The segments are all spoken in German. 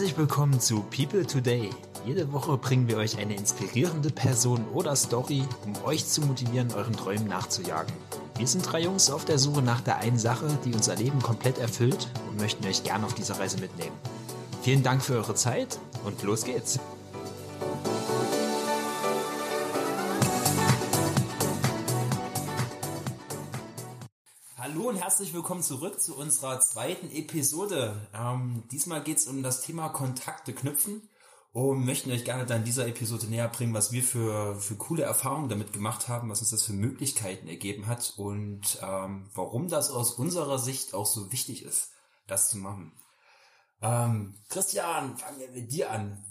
Herzlich willkommen zu People Today. Jede Woche bringen wir euch eine inspirierende Person oder Story, um euch zu motivieren, euren Träumen nachzujagen. Wir sind drei Jungs auf der Suche nach der einen Sache, die unser Leben komplett erfüllt und möchten euch gern auf dieser Reise mitnehmen. Vielen Dank für eure Zeit und los geht's. Hallo und herzlich willkommen zurück zu unserer zweiten Episode. Ähm, diesmal geht's um das Thema Kontakte knüpfen und möchten euch gerne dann in dieser Episode näher bringen, was wir für, für coole Erfahrungen damit gemacht haben, was uns das für Möglichkeiten ergeben hat und ähm, warum das aus unserer Sicht auch so wichtig ist, das zu machen. Ähm, Christian, fangen wir mit dir an.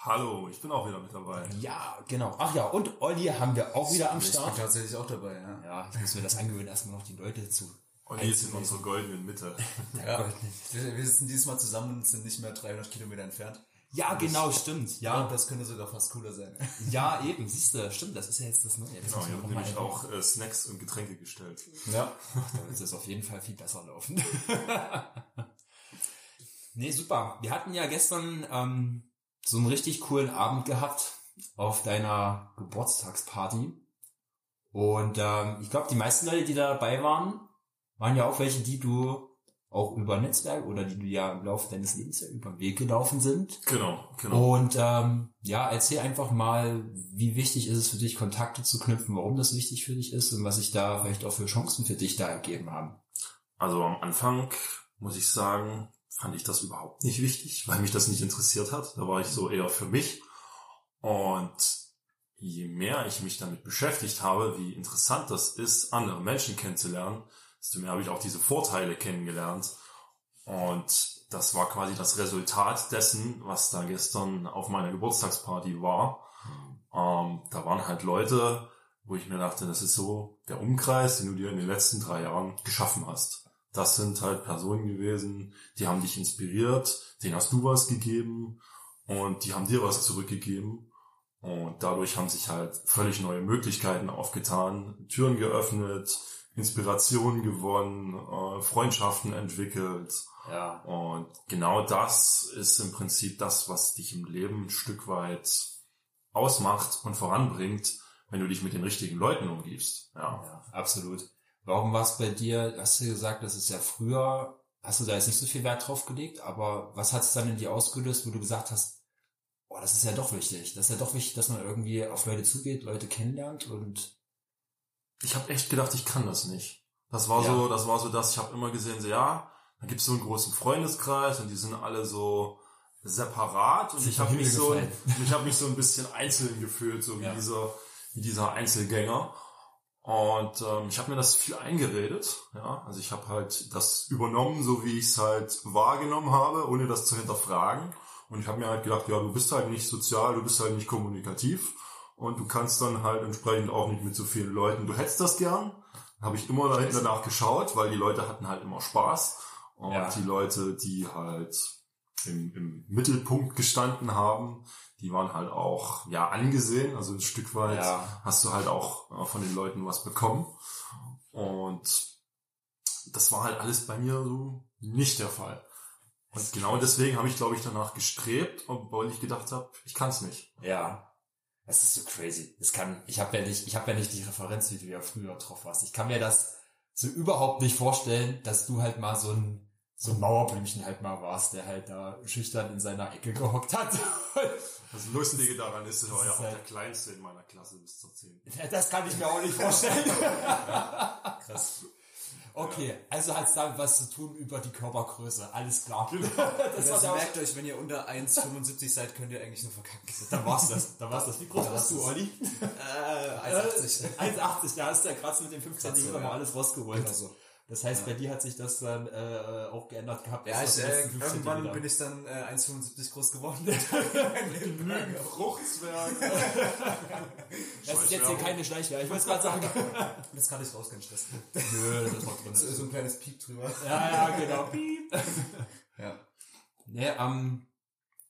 Hallo, ich bin auch wieder mit dabei. Ja, genau. Ach ja, und Olli haben wir auch wieder am Ich bin Start. tatsächlich auch dabei, ja. Ja, ich muss mir das angewöhnen, erstmal noch die Leute zu. Und jetzt in unserer goldenen Mitte. ja. Wir, wir sitzen dieses Mal zusammen und sind nicht mehr 300 Kilometer entfernt. Ja, genau, stimmt. Ja, Ja, das könnte sogar fast cooler sein. ja, eben, siehst du, stimmt, das ist ja jetzt das Neue. Das Genau, ich wir habe nämlich auch äh, Snacks und Getränke gestellt. Ja. Dann wird es auf jeden Fall viel besser laufen. nee, super. Wir hatten ja gestern ähm, so einen richtig coolen Abend gehabt auf deiner Geburtstagsparty. Und ähm, ich glaube, die meisten Leute, die da dabei waren, waren ja auch welche, die du auch über Netzwerk oder die du ja im Laufe deines Lebens ja über den Weg gelaufen sind. Genau, genau. Und ähm, ja, erzähl einfach mal, wie wichtig ist es für dich, Kontakte zu knüpfen, warum das wichtig für dich ist und was sich da vielleicht auch für Chancen für dich da ergeben haben. Also am Anfang, muss ich sagen, fand ich das überhaupt nicht wichtig, weil mich das nicht interessiert hat. Da war ich so eher für mich. Und je mehr ich mich damit beschäftigt habe, wie interessant das ist, andere Menschen kennenzulernen, desto mehr habe ich auch diese Vorteile kennengelernt. Und das war quasi das Resultat dessen, was da gestern auf meiner Geburtstagsparty war. Ähm, da waren halt Leute, wo ich mir dachte, das ist so der Umkreis, den du dir in den letzten drei Jahren geschaffen hast. Das sind halt Personen gewesen, die haben dich inspiriert, denen hast du was gegeben und die haben dir was zurückgegeben. Und dadurch haben sich halt völlig neue Möglichkeiten aufgetan, Türen geöffnet, Inspirationen gewonnen, äh, Freundschaften entwickelt. Ja. Und genau das ist im Prinzip das, was dich im Leben ein Stück weit ausmacht und voranbringt, wenn du dich mit den richtigen Leuten umgibst. Ja. Ja, absolut. Warum war es bei dir, hast du gesagt, das ist ja früher, hast du da jetzt nicht so viel Wert drauf gelegt, aber was hat es dann in dir ausgelöst, wo du gesagt hast, oh, das ist ja doch wichtig, das ist ja doch wichtig, dass man irgendwie auf Leute zugeht, Leute kennenlernt und Ich habe echt gedacht, ich kann das nicht. Das war Ja. so, das war so das, ich habe immer gesehen, so ja, da gibt's so einen großen Freundeskreis und die sind alle so separat und ich habe mich Himmel so gefallen. ich habe mich so ein bisschen einzeln gefühlt, so wie Ja. dieser wie dieser Einzelgänger. Und ähm, ich habe mir das viel eingeredet, ja. Also ich habe halt das übernommen, so wie ich es halt wahrgenommen habe, ohne das zu hinterfragen. Und ich habe mir halt gedacht, ja, du bist halt nicht sozial, du bist halt nicht kommunikativ und du kannst dann halt entsprechend auch nicht mit so vielen Leuten. Du hättest das gern. Habe ich immer dahin danach geschaut, weil die Leute hatten halt immer Spaß. Und Ja. die Leute, die halt im, im Mittelpunkt gestanden haben, die waren halt auch ja angesehen. Also ein Stück weit Ja. hast du halt auch äh, von den Leuten was bekommen. Und das war halt alles bei mir so nicht der Fall. Und genau deswegen habe ich, glaube ich, danach gestrebt, obwohl ich gedacht habe, ich kann es nicht. ja, das ist so crazy. Das kann, ich habe ja nicht, ich habe ja nicht die Referenz, wie du ja früher drauf warst. Ich kann mir das so überhaupt nicht vorstellen, dass du halt mal so ein so ein Mauerblümchen halt mal warst, der halt da schüchtern in seiner Ecke gehockt hat. Das Lustige daran ist, ich war ja auch halt- der Kleinste in meiner Klasse bis zur 10. Ja, Das kann ich mir auch nicht vorstellen. Krass. Okay, also hat es damit was zu tun über die Körpergröße. Alles klar. Genau. Das Also der merkt euch, wenn ihr unter 1,75 seid, könnt ihr eigentlich nur verkacken. Da war's das. Da war's das. Wie groß warst du, das. Olli? Äh, 1,80. 1,80. Da hast du ja gerade mit den 5 Kratzer, cm mal alles rausgeholt. Genau so. Das heißt, bei dir hat sich das dann äh, auch geändert gehabt. Ja, ich, äh, die 5 irgendwann bin ich dann äh, 1,75 groß geworden. Fruchtzwerg. Das ist jetzt hier keine Schleichwerbung. Ich wollte es gerade sagen. Das kann ich raus, kein Stress. Nö, das ist noch drin. So ein kleines Piep drüber. Ja, ja, genau. Piep. Ja. Nee, ähm,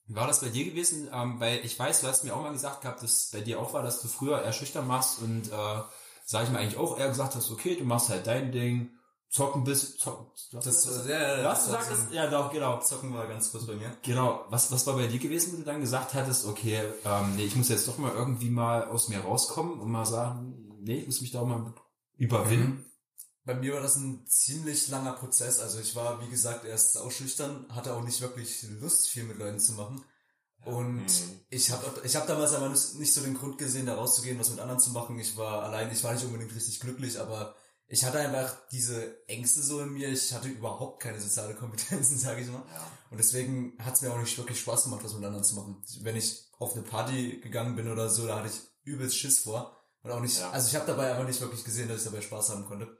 wie war das bei dir gewesen? Ähm, weil ich weiß, du hast mir auch mal gesagt gehabt, dass bei dir auch war, dass du früher eher schüchtern machst und äh, sag ich mal eigentlich auch eher gesagt hast, okay, du machst halt dein Ding, zocken bis zocken. Du hast Das, gesagt, ja, ja, du hast das gesagt, das, ja doch, genau. Zocken war ganz kurz bei mir. Genau, was, was war bei dir gewesen, wo du dann gesagt hattest, okay, ähm, nee, ich muss jetzt doch mal irgendwie mal aus mir rauskommen und mal sagen, nee, ich muss mich da auch mal überwinden. Bei mir war das ein ziemlich langer Prozess. Also ich war, wie gesagt, erst sauschüchtern, hatte auch nicht wirklich Lust, viel mit Leuten zu machen. Und Mhm. ich habe ich hab damals aber nicht nicht so den Grund gesehen, da rauszugehen, was mit anderen zu machen. Ich war allein, ich war nicht unbedingt richtig glücklich, aber ich hatte einfach diese Ängste so in mir. Ich hatte überhaupt keine soziale Kompetenzen, sage ich mal. Und deswegen hat es mir auch nicht wirklich Spaß gemacht, was mit anderen zu machen. Wenn ich auf eine Party gegangen bin oder so, da hatte ich übelst Schiss vor. Und auch nicht, Ja. also ich habe dabei aber nicht wirklich gesehen, dass ich dabei Spaß haben konnte.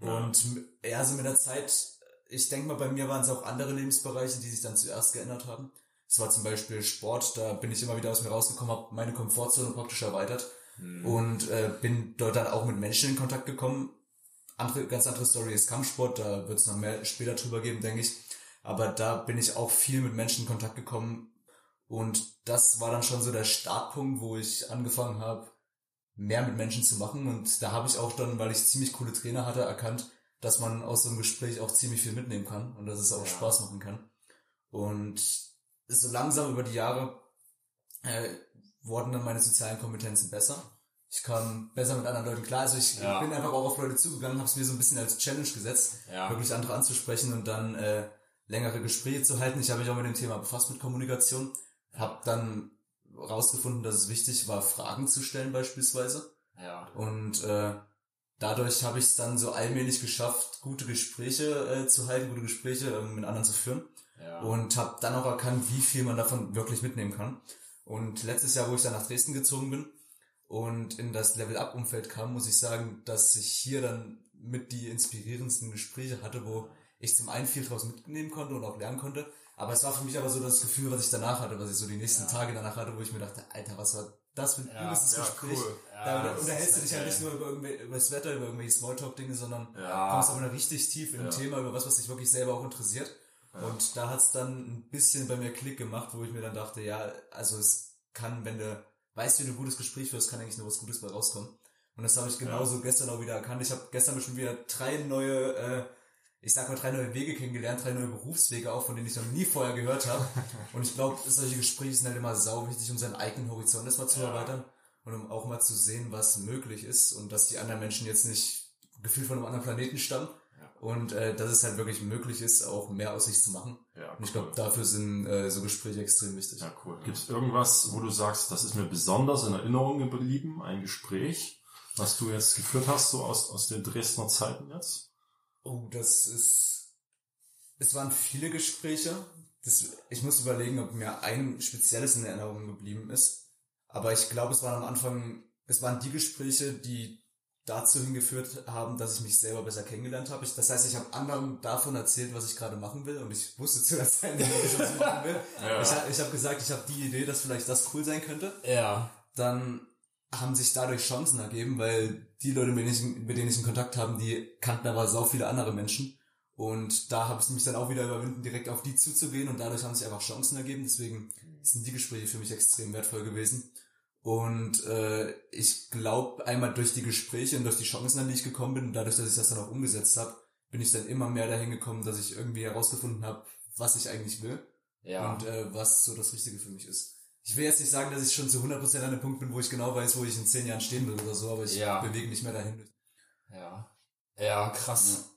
Ja. Und ja, so mit der Zeit, ich denke mal, bei mir waren es auch andere Lebensbereiche, die sich dann zuerst geändert haben. Es war zum Beispiel Sport, da bin ich immer wieder aus mir rausgekommen, habe meine Komfortzone praktisch erweitert Mhm. und äh, bin dort dann auch mit Menschen in Kontakt gekommen. Andere, ganz andere Story ist Kampfsport, da wird es noch mehr später drüber geben, denke ich. Aber da bin ich auch viel mit Menschen in Kontakt gekommen und das war dann schon so der Startpunkt, wo ich angefangen habe, mehr mit Menschen zu machen und da habe ich auch dann, weil ich ziemlich coole Trainer hatte, erkannt, dass man aus so einem Gespräch auch ziemlich viel mitnehmen kann und dass es auch Ja. Spaß machen kann. Und so langsam über die Jahre äh, wurden dann meine sozialen Kompetenzen besser. Ich kam besser mit anderen Leuten klar. Also ich Ja. bin einfach auch auf Leute zugegangen, habe es mir so ein bisschen als Challenge gesetzt, Ja. wirklich andere anzusprechen und dann äh, längere Gespräche zu halten. Ich habe mich auch mit dem Thema befasst mit Kommunikation, habe dann rausgefunden, dass es wichtig war, Fragen zu stellen beispielsweise. Ja. Und äh, dadurch habe ich es dann so allmählich geschafft, gute Gespräche äh, zu halten, gute Gespräche ähm, mit anderen zu führen Ja. und habe dann auch erkannt, wie viel man davon wirklich mitnehmen kann. Und letztes Jahr, wo ich dann nach Dresden gezogen bin und in das Level-Up-Umfeld kam, muss ich sagen, dass ich hier dann mit die inspirierendsten Gespräche hatte, wo ich zum einen viel draus mitnehmen konnte und auch lernen konnte. Aber es war für mich aber so das Gefühl, was ich danach hatte, was ich so die nächsten Tage danach hatte, wo ich mir dachte, Alter, was war das für ein Ja, übelstes ja, Gespräch. cool. Ja, da unterhältst du dich halt geil. nicht nur über, über das Wetter, über irgendwelche Smalltalk-Dinge, sondern Ja. kommst aber richtig tief in ein Ja. Thema, über was, was dich wirklich selber auch interessiert. Und da hat's dann ein bisschen bei mir Klick gemacht, wo ich mir dann dachte, ja, also es kann, wenn du weißt, wie du ein gutes Gespräch führst, kann eigentlich nur was Gutes bei rauskommen. Und das habe ich genauso gestern auch wieder erkannt. Ich habe gestern schon wieder drei neue, äh, ich sag mal drei neue Wege kennengelernt, drei neue Berufswege auch, von denen ich noch nie vorher gehört habe. Und ich glaube, solche Gespräche sind halt immer sau wichtig, um seinen eigenen Horizont erstmal zu Ja. erweitern und um auch mal zu sehen, was möglich ist und dass die anderen Menschen jetzt nicht gefühlt von einem anderen Planeten stammen. Und äh, dass es halt wirklich möglich ist, auch mehr aus sich zu machen. Ja, Und ich glaube, dafür sind äh, so Gespräche extrem wichtig. Ja, cool. Gibt es irgendwas, wo du sagst, das ist mir besonders in Erinnerung geblieben, ein Gespräch, was du jetzt geführt hast, so aus, aus den Dresdner Zeiten jetzt? Oh, das ist. Es waren viele Gespräche. Das, ich muss überlegen, ob mir ein spezielles in Erinnerung geblieben ist. Aber ich glaube, es waren am Anfang, es waren die Gespräche, die dazu hingeführt haben, dass ich mich selber besser kennengelernt habe. Ich, das heißt, ich habe anderen davon erzählt, was ich gerade machen will und ich wusste zu der Zeit nicht, was ich machen will. Ja. Ich, ich habe gesagt, ich habe die Idee, dass vielleicht das cool sein könnte. Ja. dann haben sich dadurch Chancen ergeben, weil die Leute, mit denen ich, mit denen ich in Kontakt haben, die kannten aber sau viele andere Menschen. Und da habe ich mich dann auch wieder überwinden, direkt auf die zuzugehen und dadurch haben sich einfach Chancen ergeben. Deswegen sind die Gespräche für mich extrem wertvoll gewesen. Und äh, ich glaube, einmal durch die Gespräche und durch die Chancen, an die ich gekommen bin, und dadurch, dass ich das dann auch umgesetzt habe, bin ich dann immer mehr dahin gekommen, dass ich irgendwie herausgefunden habe, was ich eigentlich will Ja. und äh, was so das Richtige für mich ist. Ich will jetzt nicht sagen, dass ich schon zu 100% an dem Punkt bin, wo ich genau weiß, wo ich in 10 Jahren stehen will oder so, aber ich Ja. bewege mich mehr dahin. Ja. Ja, krass.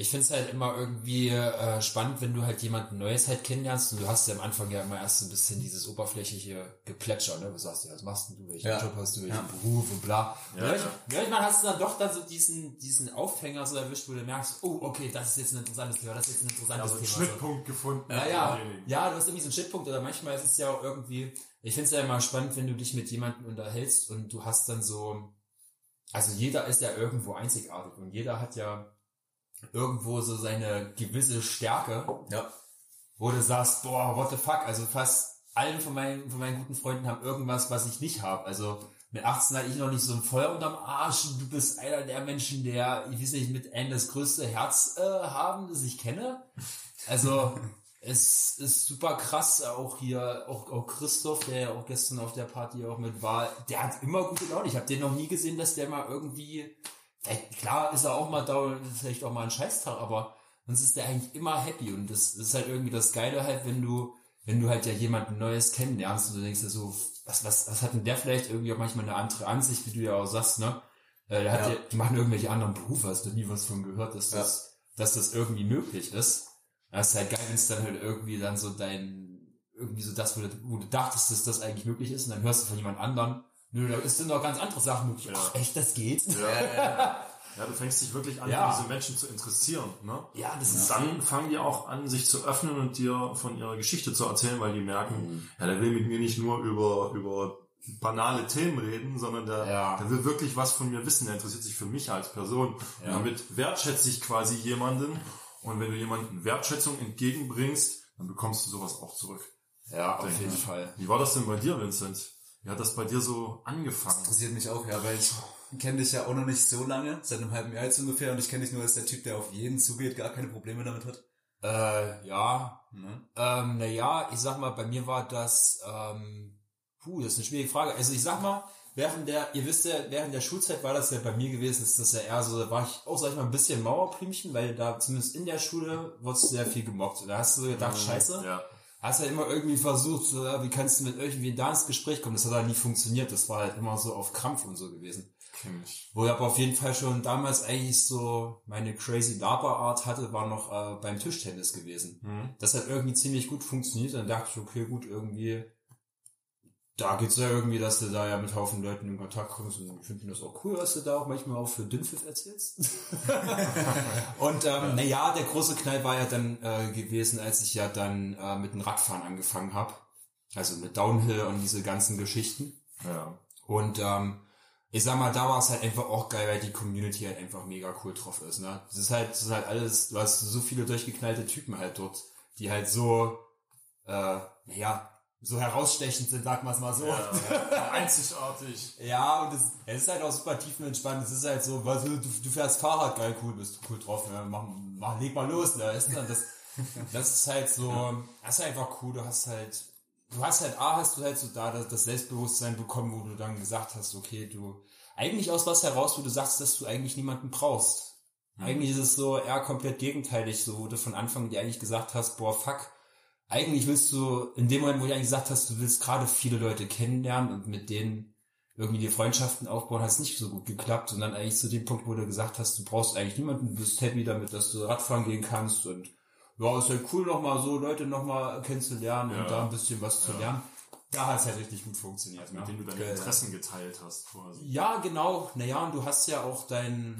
Ich find's halt immer irgendwie äh, spannend, wenn du halt jemanden Neues halt kennenlernst und du hast ja am Anfang ja immer erst so ein bisschen dieses oberflächliche Geplätscher, ne? Du sagst ja, was machst denn du, welchen Ja. Job hast du, welchen Ja. Beruf und bla. Ja, Ja, ja. Manchmal hast du dann doch dann so diesen, diesen Aufhänger so erwischt, wo du merkst, oh, okay, das ist jetzt ein interessantes Thema, das ist jetzt ein interessantes Also einen Thema. so. Schnittpunkt gefunden. Ja, ja, ja, du hast irgendwie so einen Shitpunkt oder manchmal ist es ja auch irgendwie, ich finde es ja immer spannend, wenn du dich mit jemandem unterhältst und du hast dann so, also jeder ist ja irgendwo einzigartig und jeder hat ja irgendwo so seine gewisse Stärke, Ja. wo du sagst, boah, what the fuck, also fast allen von meinen, von meinen guten Freunden haben irgendwas, was ich nicht habe, also mit 18 hatte ich noch nicht so ein Feuer unterm Arsch. Du bist einer der Menschen, der, ich weiß nicht, mit einem das größte Herz äh, haben, das ich kenne. Also es ist super krass, auch hier, auch, auch Christoph, der ja auch gestern auf der Party auch mit war, der hat immer gute Laune. Ich habe den noch nie gesehen, dass der mal irgendwie klar ist er auch mal da, vielleicht auch mal ein Scheißtag, aber sonst ist der eigentlich immer happy und das, das ist halt irgendwie das Geile halt, wenn du, wenn du halt ja jemanden Neues kennenlernst und du denkst dir so, was, was, was hat denn der vielleicht irgendwie auch manchmal eine andere Ansicht, wie du ja auch sagst, ne? Äh, der hat ja. ja, die machen irgendwelche anderen Berufe, hast du nie was von gehört, dass ja. das, dass das irgendwie möglich ist. Das ist halt geil, wenn es dann halt irgendwie dann so dein, irgendwie so das, wo du, wo du dachtest, dass das eigentlich möglich ist, und dann hörst du von jemand anderem, nö, da ist dann noch ganz andere Sachen möglich. Ja. Ach, echt, das geht? Ja, ja, du fängst dich wirklich an, ja. diese Menschen zu interessieren. Ne? Ja, das ist Dann fangen die auch an, sich zu öffnen und dir von ihrer Geschichte zu erzählen, weil die merken, mhm. ja, der will mit mir nicht nur über, über banale Themen reden, sondern der, ja. der will wirklich was von mir wissen. Der interessiert sich für mich als Person. Ja. Und damit wertschätze ich quasi jemanden. Und wenn du jemanden Wertschätzung entgegenbringst, dann bekommst du sowas auch zurück. Ja, auf jeden Fall. Wie war das denn bei dir, Vincent? Hat das bei dir so angefangen? Das interessiert mich auch, ja, weil ich kenne dich ja auch noch nicht so lange, seit einem halben Jahr jetzt ungefähr, und ich kenne dich nur als der Typ, der auf jeden zugeht, gar keine Probleme damit hat. Äh, ja. Mhm. Ähm, naja, ich sag mal, bei mir war das, ähm, puh, das ist eine schwierige Frage. Also ich sag mal, während der, ihr wisst ja, während der Schulzeit war das ja bei mir gewesen, ist das ja eher so, da war ich auch, sag ich mal, ein bisschen Mauerblümchen, weil da zumindest in der Schule wurde sehr viel gemobbt. Da hast du gedacht, mhm, scheiße. Ja hast ja immer irgendwie versucht, so, ja, wie kannst du mit irgendwie da ins Gespräch kommen? Das hat halt nie funktioniert. Das war halt immer so auf Krampf und so gewesen. Kenn ich. Wo ich aber auf jeden Fall schon damals eigentlich so meine crazy Laber-Art hatte, war noch äh, beim Tischtennis gewesen. Mhm. Das hat irgendwie ziemlich gut funktioniert. Dann dachte ich, okay, gut, irgendwie da geht's ja irgendwie, dass du da ja mit Haufen Leuten in Kontakt kommst und ich finde das auch cool, dass du da auch manchmal auch für Dünnpfiff erzählst. und ähm, naja, der große Knall war ja dann äh, gewesen, als ich ja dann äh, mit dem Radfahren angefangen habe. Also mit Downhill und diese ganzen Geschichten. Ja. Und ähm, ich sag mal, da war es halt einfach auch geil, weil die Community halt einfach mega cool drauf ist. Ne? Das ist halt, das ist halt alles, du hast so viele durchgeknallte Typen halt dort, die halt so, äh, naja, so herausstechend sind, sag mal mal so. Ja, einzigartig. ja, und es, es ist halt auch super tiefenentspannt. Es ist halt so, weil du, du fährst Fahrrad, geil, cool, bist du cool drauf, ja, mach, mach, leg mal los, ne, ist dann das, das ist halt so, das ist einfach cool, du hast halt, du hast halt, A, hast du halt so da das, das Selbstbewusstsein bekommen, wo du dann gesagt hast, okay, du, eigentlich aus was heraus, wo du sagst, dass du eigentlich niemanden brauchst. Mhm. Eigentlich ist es so eher komplett gegenteilig, so, wo du von Anfang dir eigentlich gesagt hast, boah, fuck, eigentlich willst du, in dem Moment, wo du eigentlich gesagt hast, du willst gerade viele Leute kennenlernen und mit denen irgendwie die Freundschaften aufbauen, hat es nicht so gut geklappt, sondern eigentlich zu dem Punkt, wo du gesagt hast, du brauchst eigentlich niemanden, du bist happy damit, dass du Radfahren gehen kannst und ja, ist halt cool, nochmal so Leute nochmal kennenzulernen ja. und da ein bisschen was zu lernen. Da hat es halt richtig gut funktioniert. Also mit ja. denen du deine Interessen geteilt hast quasi. Ja, genau. Naja, und du hast ja auch dein,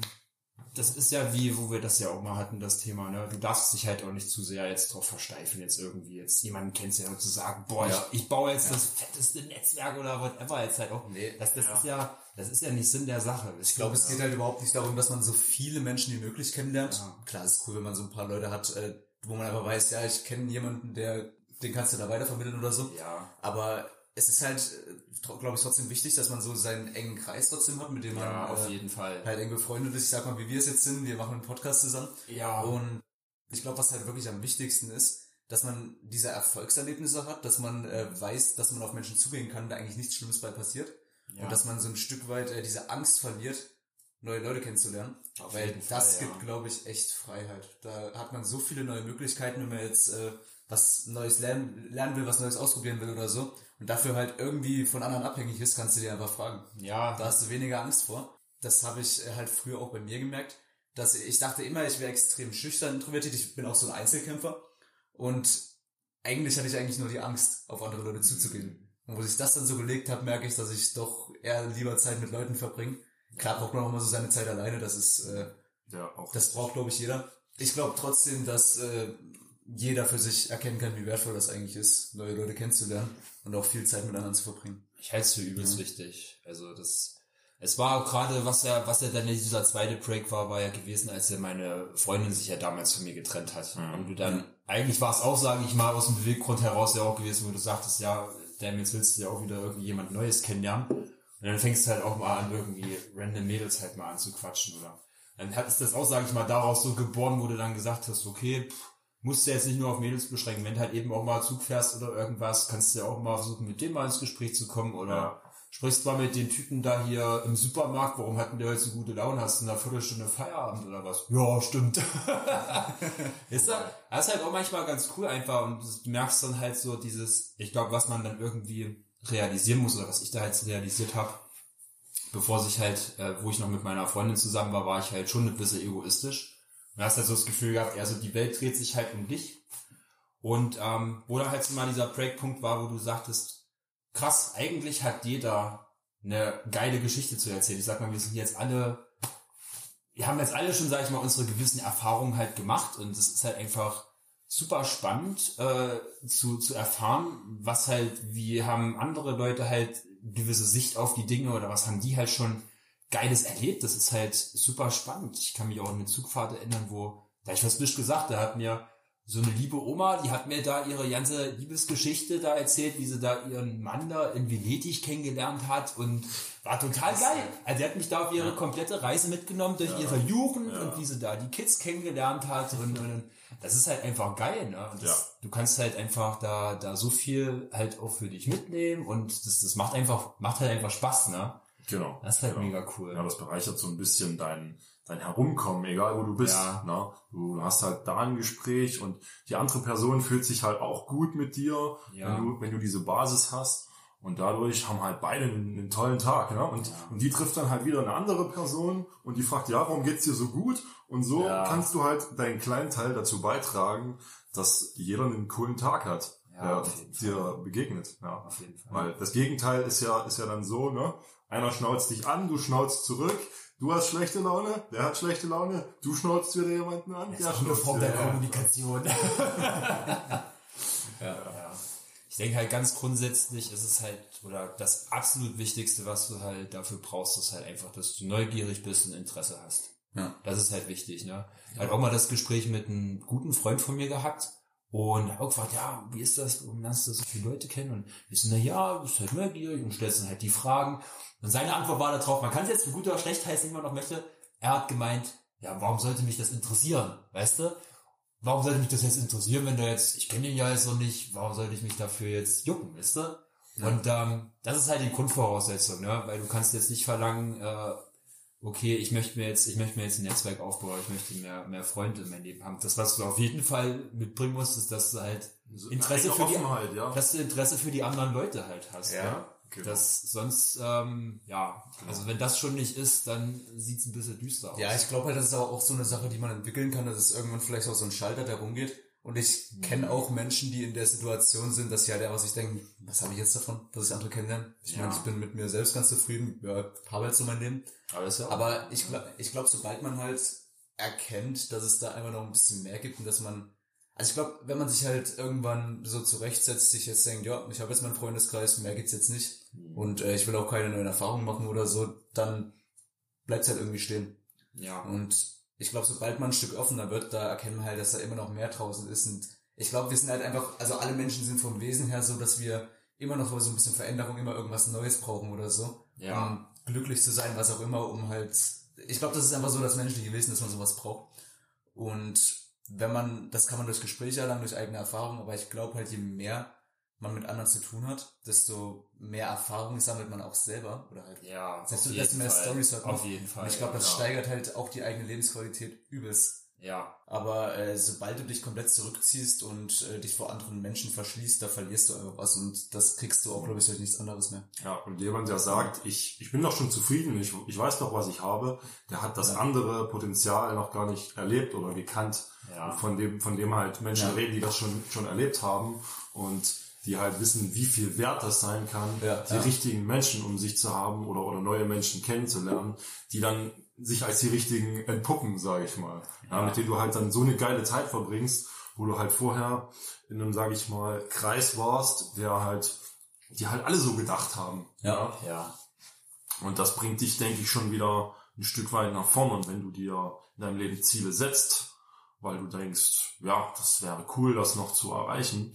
das ist ja wie, wo wir das ja auch mal hatten, das Thema, ne? Du darfst dich halt auch nicht zu sehr jetzt drauf versteifen, jetzt irgendwie jetzt jemanden kennst ja und zu sagen, boah, ja. ich, ich baue jetzt ja. das fetteste Netzwerk oder whatever jetzt halt auch. Nee, das, das ja. ist ja, das ist ja nicht Sinn der Sache. Ich glaube, es geht halt überhaupt nicht darum, dass man so viele Menschen wie möglich kennenlernt. Klar, es ist cool, wenn man so ein paar Leute hat, äh, wo man einfach weiß, ja, ich kenne jemanden, der, den kannst du da weitervermitteln oder so. Ja. Aber es ist halt, äh, glaube ich, trotzdem wichtig, dass man so seinen engen Kreis trotzdem hat, mit dem man ja, auf äh, jeden Fall. halt eng befreundet ist. Ich sag mal, wie wir es jetzt sind, wir machen einen Podcast zusammen. Ja. Und ich glaube, was halt wirklich am wichtigsten ist, dass man diese Erfolgserlebnisse hat, dass man äh, weiß, dass man auf Menschen zugehen kann, da eigentlich nichts Schlimmes bei passiert. Ja. Und dass man so ein Stück weit äh, diese Angst verliert, neue Leute kennenzulernen. Auf Weil das Fall, gibt, ja. glaube ich, echt Freiheit. Da hat man so viele neue Möglichkeiten, wenn man jetzt äh, was Neues lernen, lernen will, was Neues ausprobieren will oder so und dafür halt irgendwie von anderen abhängig ist, kannst du dir einfach fragen. Ja. Da hast du weniger Angst vor. Das habe ich äh, halt früher auch bei mir gemerkt, dass ich dachte immer, ich wäre extrem schüchtern introvertiert. Ich bin auch so ein Einzelkämpfer und eigentlich hatte ich eigentlich nur die Angst, auf andere Leute zuzugehen. Und wo sich das dann so gelegt hat, merke ich, dass ich doch eher lieber Zeit mit Leuten verbringe. Klar braucht man auch mal so seine Zeit alleine, das ist, äh, ja, auch das braucht, glaube ich, jeder. Ich glaube trotzdem, dass äh, jeder für sich erkennen kann, wie wertvoll das eigentlich ist, neue Leute kennenzulernen und auch viel Zeit miteinander zu verbringen. Ich halte es für übelst ja. wichtig. Also das, es war gerade, was ja, was ja dann dieser zweite Break war, war ja gewesen, als ja meine Freundin sich ja damals von mir getrennt hat. Mhm. Und du dann, eigentlich war es auch, sage ich mal, aus dem Beweggrund heraus ja auch gewesen, wo du sagtest, ja, damn, jetzt willst du ja auch wieder irgendwie jemand Neues kennenlernen. Und dann fängst du halt auch mal an, irgendwie random Mädels halt mal anzuquatschen, oder? Dann hat es das auch, sage ich mal, daraus so geboren, wo du dann gesagt hast, okay, pff, musst du jetzt nicht nur auf Mädels beschränken. Wenn du halt eben auch mal Zug fährst oder irgendwas, kannst du ja auch mal versuchen, mit dem mal ins Gespräch zu kommen oder sprichst mal mit den Typen da hier im Supermarkt, warum hatten die heute so gute Laune? Hast du in einer Viertelstunde Feierabend oder was? Ja, stimmt. ist das, das ist halt auch manchmal ganz cool einfach und du merkst dann halt so dieses, ich glaube, was man dann irgendwie realisieren muss oder was ich da jetzt realisiert habe, bevor sich halt, äh, wo ich noch mit meiner Freundin zusammen war, war ich halt schon ein bisschen egoistisch. Und hast halt so das Gefühl gehabt, also die Welt dreht sich halt um dich. Und ähm, wo dann halt so mal dieser Breakpunkt war, wo du sagtest, krass, eigentlich hat jeder eine geile Geschichte zu erzählen. Ich sag mal, wir sind jetzt alle, wir haben jetzt alle schon, sag ich mal, unsere gewissen Erfahrungen halt gemacht und es ist halt einfach super spannend äh, zu, zu erfahren, was halt, wie haben andere Leute halt gewisse Sicht auf die Dinge oder was haben die halt schon Geiles erlebt. Das ist halt super spannend. Ich kann mich auch an eine Zugfahrt erinnern, wo, da ich fast nicht gesagt, da hat mir so eine liebe Oma, die hat mir da ihre ganze Liebesgeschichte da erzählt, wie sie da ihren Mann da in Venedig kennengelernt hat und war total geil. Also die hat mich da auf ihre komplette Reise mitgenommen durch Ja. ihre Jugend Ja. und wie sie da die Kids kennengelernt hat und, und das ist halt einfach geil, ne? Das, Ja. Du kannst halt einfach da, da so viel halt auch für dich mitnehmen und das, das macht einfach, macht halt einfach Spaß, ne? Genau. Das ist halt genau. mega cool. Ja, das bereichert so ein bisschen dein, dein Herumkommen, egal wo du bist. Ja. Ne? Du hast halt da ein Gespräch und die andere Person fühlt sich halt auch gut mit dir, Ja. wenn, du, wenn du diese Basis hast. Und dadurch haben halt beide einen, einen tollen Tag. Ne? Und, Ja. und die trifft dann halt wieder eine andere Person und die fragt, ja, warum geht's dir so gut? Und so Ja. kannst du halt deinen kleinen Teil dazu beitragen, dass jeder einen coolen Tag hat, Ja, der dir begegnet. Ja. Auf jeden Fall. Weil das Gegenteil ist ja, ist ja dann so, ne? Einer schnauzt dich an, du schnauzt zurück, du hast schlechte Laune, der hat schlechte Laune, du schnauzt wieder jemanden an, Das der ist eine Form der. Kommunikation. ja. Ich denke halt ganz grundsätzlich ist es halt, oder das absolut Wichtigste, was du halt dafür brauchst, ist halt einfach, dass du neugierig bist und Interesse hast. Ja. Das ist halt wichtig, ne? Halt auch mal das Gespräch mit einem guten Freund von mir gehabt und hab auch gefragt, ja, wie ist das, warum lernst du so viele Leute kennen? Und ich so, na ja, du bist halt neugierig und stellst dann halt die Fragen. Und seine Antwort war darauf, man kann es jetzt für gut oder schlecht heißen, wie man noch möchte. Er hat gemeint, ja, warum sollte mich das interessieren, weißt du? Warum sollte mich das jetzt interessieren, wenn der jetzt, ich kenne ihn ja jetzt noch nicht, warum sollte ich mich dafür jetzt jucken, weißt du? Und ähm, das ist halt die Grundvoraussetzung, ne? Weil du kannst jetzt nicht verlangen, äh, okay, ich möchte mir jetzt, ich möchte mir jetzt ein Netzwerk aufbauen, ich möchte mehr, mehr Freunde in meinem Leben haben. Das, was du auf jeden Fall mitbringen musst, ist, dass du halt Interesse für die, Offenheit, ja. dass du Interesse für die anderen Leute halt hast. Ja, Ja. genau. Das sonst, ähm, ja, also wenn das schon nicht ist, dann sieht's ein bisschen düster aus. Ja, ich glaube halt, das ist aber auch so eine Sache, die man entwickeln kann, dass es irgendwann vielleicht auch so ein Schalter, der rumgeht. Und ich Mhm. kenne auch Menschen, die in der Situation sind, dass sie halt einfach sich denken, was habe ich jetzt davon, dass ich andere kennenlerne? Ich Ja. meine, ich bin mit mir selbst ganz zufrieden, ja, habe jetzt so mein Leben. aber, das ist ja auch- Aber ich glaube, ich glaub, sobald man halt erkennt, dass es da einfach noch ein bisschen mehr gibt und dass man, also ich glaube, wenn man sich halt irgendwann so zurechtsetzt, sich jetzt denkt, ja, ich habe jetzt meinen Freundeskreis, mehr gibt's jetzt nicht und äh, ich will auch keine neuen Erfahrungen machen oder so, dann bleibt's halt irgendwie stehen. ja. Und ich glaube, sobald man ein Stück offener wird, da erkennen wir halt, dass da immer noch mehr draußen ist. Und ich glaube, wir sind halt einfach, also alle Menschen sind vom Wesen her so, dass wir immer noch so ein bisschen Veränderung, immer irgendwas Neues brauchen oder so. Ja. Um glücklich zu sein, was auch immer, um halt, ich glaube, das ist einfach so das menschliche Wesen, dass man sowas braucht. Und wenn man, das kann man durch Gespräche erlangen, durch eigene Erfahrung, aber ich glaube halt, je mehr man mit anderen zu tun hat, desto mehr Erfahrung sammelt man auch selber oder halt Ja, Desto- desto mehr. Storys hört man. Auf jeden Fall. und ich glaube, das ja. steigert halt auch die eigene Lebensqualität übelst. Ja, Aber äh, sobald du dich komplett zurückziehst und äh, dich vor anderen Menschen verschließt, da verlierst du einfach was und das kriegst du auch, glaube ich, durch nichts anderes mehr. Ja, und jemand, der sagt, ich, ich bin doch schon zufrieden, ich, ich weiß doch, was ich habe, der hat das Ja. andere Potenzial noch gar nicht erlebt oder gekannt, Ja. von dem, von dem halt Menschen Ja. reden, die das schon, schon erlebt haben und die halt wissen, wie viel wert das sein kann, Ja, die ja. richtigen Menschen um sich zu haben oder, oder neue Menschen kennenzulernen, die dann sich als die richtigen entpuppen, sage ich mal. Ja. Mit denen du halt dann so eine geile Zeit verbringst, wo du halt vorher in einem, sage ich mal, Kreis warst, der halt, die halt alle so gedacht haben. Ja. ja, Und das bringt dich, denke ich, schon wieder ein Stück weit nach vorne. Und wenn du dir in deinem Leben Ziele setzt, weil du denkst, ja, das wäre cool, das noch zu erreichen,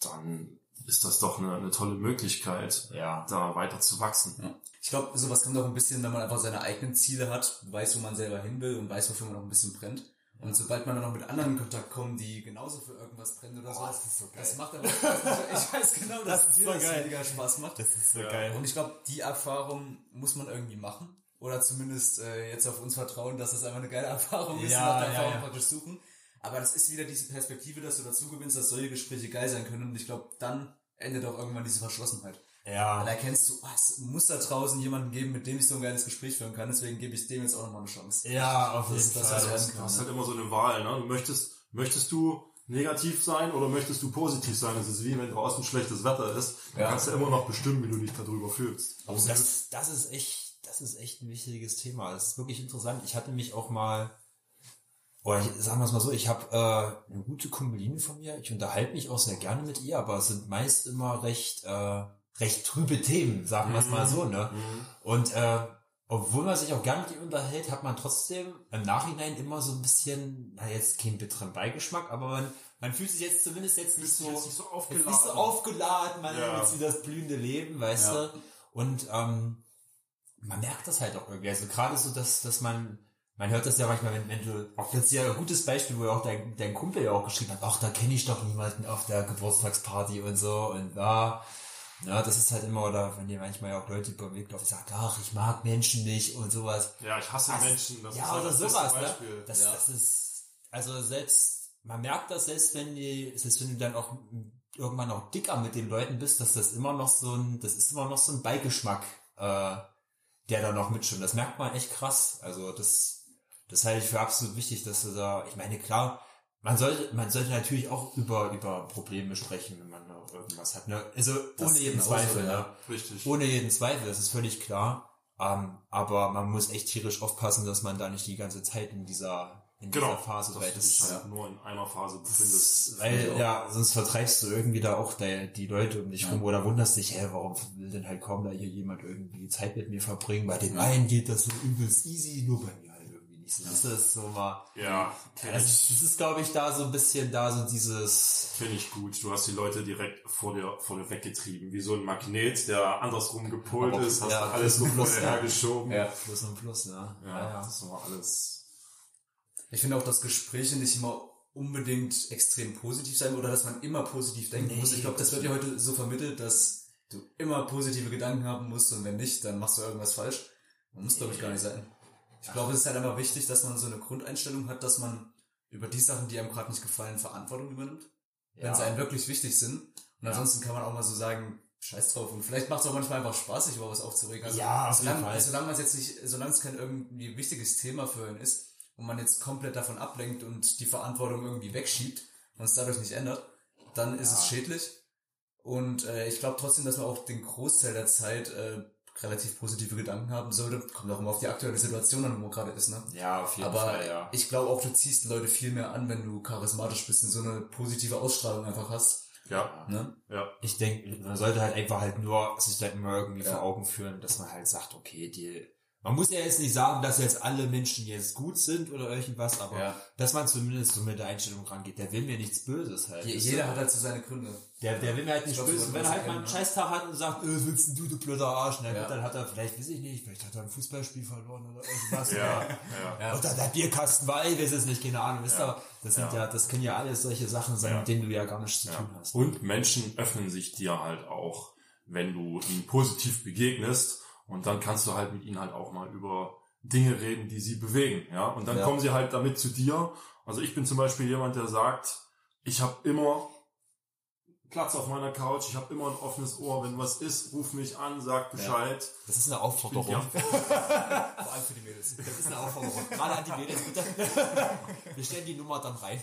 dann ist das doch eine, eine tolle Möglichkeit, ja. da weiter zu wachsen. Ja. Ich glaube, sowas kommt auch ein bisschen, wenn man einfach seine eigenen Ziele hat, weiß, wo man selber hin will und weiß, wofür man auch ein bisschen brennt. Und sobald man dann noch mit anderen in Kontakt kommt, die genauso für irgendwas brennen oder so, das ist so geil. das macht aber, ich weiß genau, dass Das ist dir so das geil. weniger Spaß macht. Das ist so Ja. geil. Und ich glaube, die Erfahrung muss man irgendwie machen. Oder zumindest äh, jetzt auf uns vertrauen, dass das einfach eine geile Erfahrung ist Ja, und nach der ja, Erfahrung ja. praktisch suchen. Aber das ist wieder diese Perspektive, dass du dazu gewinnst, dass solche Gespräche geil sein können. Und ich glaube, dann endet auch irgendwann diese Verschlossenheit. Ja. Dann erkennst du, oh, es muss da draußen jemanden geben, mit dem ich so ein geiles Gespräch führen kann. Deswegen gebe ich dem jetzt auch nochmal eine Chance. Ja, auf Das- jeden das Fall. ist Also, du hast halt immer so eine Wahl, ne? Du möchtest, möchtest du negativ sein oder möchtest du positiv sein? Das ist wie wenn draußen schlechtes Wetter ist. Dann Ja. kannst du immer noch bestimmen, wie du dich darüber fühlst. Oh, das, das ist echt, das ist echt ein wichtiges Thema. Das ist wirklich interessant. Ich hatte mich auch mal, oder ich, sagen wir es mal so, ich habe äh, eine gute Kummeline von mir. Ich unterhalte mich auch sehr gerne mit ihr, aber es sind meist immer recht, äh, recht trübe Themen, sagen wir es mal so, ne? Und äh, obwohl man sich auch gerne mit ihr unterhält, hat man trotzdem im Nachhinein immer so ein bisschen, na jetzt keinen bitteren Beigeschmack, aber man, man fühlt sich jetzt zumindest jetzt nicht so, jetzt nicht so aufgeladen. nicht so aufgeladen, man Ja. hat jetzt wieder das blühende Leben, weißt Ja. du? Und ähm, man merkt das halt auch irgendwie. Also gerade so, dass, dass man, man hört das ja manchmal, wenn, wenn du, auch jetzt ja ein gutes Beispiel, wo ja auch dein, dein Kumpel ja auch geschrieben hat, ach, da kenne ich doch niemanden auf der Geburtstagsparty und so und da. Ja, das ist halt immer, oder wenn dir manchmal ja auch Leute über den Weg laufen, die sagen, ach, ich mag Menschen nicht und sowas. Ja, ich hasse Also, Menschen. Das ist ja, halt oder das sowas, ne? Beispiel. Das, Ja. das ist, also selbst, man merkt das selbst, wenn die, selbst wenn du dann auch irgendwann auch dicker mit den Leuten bist, dass das immer noch so ein, das ist immer noch so ein Beigeschmack, äh, der da noch mitschwimmt. Das merkt man echt krass. Also das, das halte ich für absolut wichtig, dass du da, ich meine, klar, man sollte, man sollte natürlich auch über, über Probleme sprechen, wenn man noch irgendwas hat, ne? Also Das ohne jeden Zweifel, ja. ne? Richtig. Ohne jeden Zweifel, das ist völlig klar. Ähm, aber man muss echt tierisch aufpassen, dass man da nicht die ganze Zeit in dieser, in genau. dieser Phase dass weil du dich das, halt nur in einer Phase befindest. weil, ja, sonst vertreibst du irgendwie da auch die, die Leute um dich Ja. rum oder wunderst dich, hä, warum will denn halt kaum da hier jemand irgendwie Zeit mit mir verbringen? Bei den einen geht das so übelst easy, nur bei mir so. Das ist so mal, Ja, kenn das, das ist glaube ich da so ein bisschen da so dieses, Kenn ich gut. Du hast die Leute direkt vor dir, vor dir weggetrieben. Wie so ein Magnet, der andersrum gepolt Aber- ist. Hast ja, du alles so plus vor plus, dir ja. hergeschoben. Ja. Plus und Plus, ne? Ja, das war alles. Ich finde auch, dass Gespräche nicht immer unbedingt extrem positiv sein oder dass man immer positiv denken Nee. muss. Ich glaube, das wird ja heute so vermittelt, dass du immer positive Gedanken haben musst und wenn nicht, dann machst du irgendwas falsch. Man muss, glaube ich, gar nicht sein. Ich glaube, es ist halt einfach wichtig, dass man so eine Grundeinstellung hat, dass man über die Sachen, die einem gerade nicht gefallen, Verantwortung übernimmt. Wenn sie einem wirklich wichtig sind. Und ansonsten kann man auch mal so sagen, scheiß drauf. Und vielleicht macht es auch manchmal einfach Spaß, sich über was aufzuregen. Also, Ja, auf jeden solange, Fall. solange man es jetzt nicht, solange es kein irgendwie wichtiges Thema für einen ist und man jetzt komplett davon ablenkt und die Verantwortung irgendwie wegschiebt und es dadurch nicht ändert, dann ist es schädlich. Und äh, ich glaube trotzdem, dass man auch den Großteil der Zeit äh, relativ positive Gedanken haben sollte. Kommt auch immer auf die aktuelle Situation an, wo man gerade ist, ne? Ja, auf jeden Aber Fall, ja. ich glaube auch, du ziehst Leute viel mehr an, wenn du charismatisch bist und so eine positive Ausstrahlung einfach hast. Ja, Ne? ja. ich denke, man sollte halt einfach halt nur sich dann immer irgendwie Ja. vor Augen führen, dass man halt sagt, okay, die, man muss ja jetzt nicht sagen, dass jetzt alle Menschen jetzt gut sind oder irgendwas, aber Ja. dass man zumindest so mit der Einstellung rangeht, der will mir nichts Böses halt. Je, jeder hat halt so seine Gründe. der, der will mir halt nichts Böses. Wenn er halt mal einen ne? Scheißtag hat und sagt, äh, willst du, du blöder Arsch, na Ja. gut, dann hat er vielleicht, weiß ich nicht, vielleicht hat er ein Fußballspiel verloren oder irgendwas. Ja, oder, ja. oder der Bierkasten war, ich weiß es nicht, keine Ahnung, wisst ihr, das sind ja. Ja. das können ja alles solche Sachen sein, Ja. mit denen du ja gar nichts zu Ja. tun hast. Und Menschen öffnen sich dir halt auch, wenn du ihnen positiv begegnest und dann kannst du halt mit ihnen halt auch mal über Dinge reden, die sie bewegen, ja. Und dann Ja. kommen sie halt damit zu dir. Also ich bin zum Beispiel jemand, der sagt, ich habe immer Platz auf meiner Couch, ich habe immer ein offenes Ohr, wenn was ist, ruf mich an, sag Bescheid. Das ist eine Aufforderung. Ja. Vor allem für die Mädels. Das ist eine Aufforderung. Gerade an die Mädels, bitte. Wir stellen die Nummer dann rein.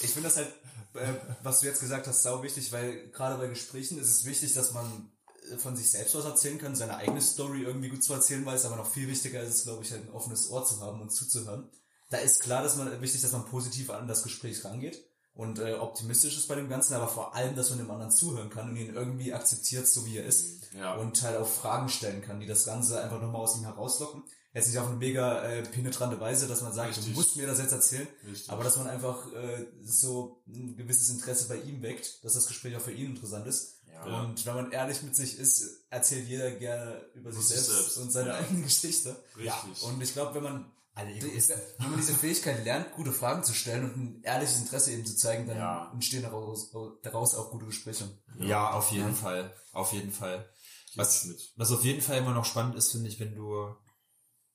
Ich finde das halt, äh, was du jetzt gesagt hast, sau wichtig, weil gerade bei Gesprächen ist es wichtig, dass man von sich selbst was erzählen kann, seine eigene Story irgendwie gut zu erzählen weiß, aber noch viel wichtiger ist es, glaube ich, ein offenes Ohr zu haben und zuzuhören. Da ist klar, dass man wichtig, dass man positiv an das Gespräch rangeht und äh, optimistisch ist bei dem Ganzen, aber vor allem, dass man dem anderen zuhören kann und ihn irgendwie akzeptiert, so wie er ist Ja. und halt auch Fragen stellen kann, die das Ganze einfach nochmal aus ihm herauslocken. Jetzt nicht auf eine mega äh, penetrante Weise, dass man sagt, du Richtig. musst mir das jetzt erzählen, Richtig. aber dass man einfach äh, so ein gewisses Interesse bei ihm weckt, dass das Gespräch auch für ihn interessant ist. Ja. Und wenn man ehrlich mit sich ist, erzählt jeder gerne über sich selbst, selbst. und seine Ja. eigene Geschichte. Richtig. Und ich glaube, wenn man. Wenn man diese Fähigkeit lernt, gute Fragen zu stellen und ein ehrliches Interesse eben zu zeigen, dann Ja. entstehen daraus, daraus auch gute Gespräche. Ja, auf jeden Fall. Auf jeden Fall. Was, mit. was auf jeden Fall immer noch spannend ist, finde ich, wenn du,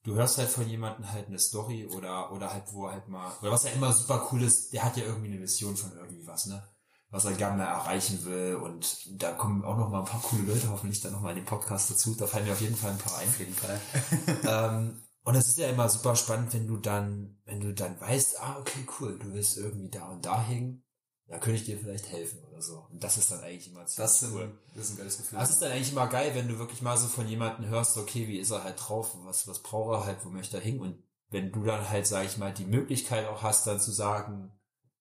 du hörst halt von jemandem halt eine Story oder, oder halt, wo er halt mal, oder was ja immer super cool ist, der hat ja irgendwie eine Mission von irgendwie was, ne? Was er gerne erreichen will und da kommen auch noch mal ein paar coole Leute hoffentlich dann noch mal in den Podcast dazu. Da fallen mir auf jeden Fall ein paar ein. Auf jeden Fall. ähm, und es ist ja immer super spannend, wenn du dann, wenn du dann weißt, ah, okay, cool, du willst irgendwie da und da hängen, da könnte ich dir vielleicht helfen oder so. Und das ist dann eigentlich immer Das, sind, cool. das ist ein geiles Gefühl. Das ist dann eigentlich immer geil, wenn du wirklich mal so von jemandem hörst, okay, wie ist er halt drauf, was, was braucht er halt, wo möchte er hin und wenn du dann halt, sag ich mal, die Möglichkeit auch hast, dann zu sagen,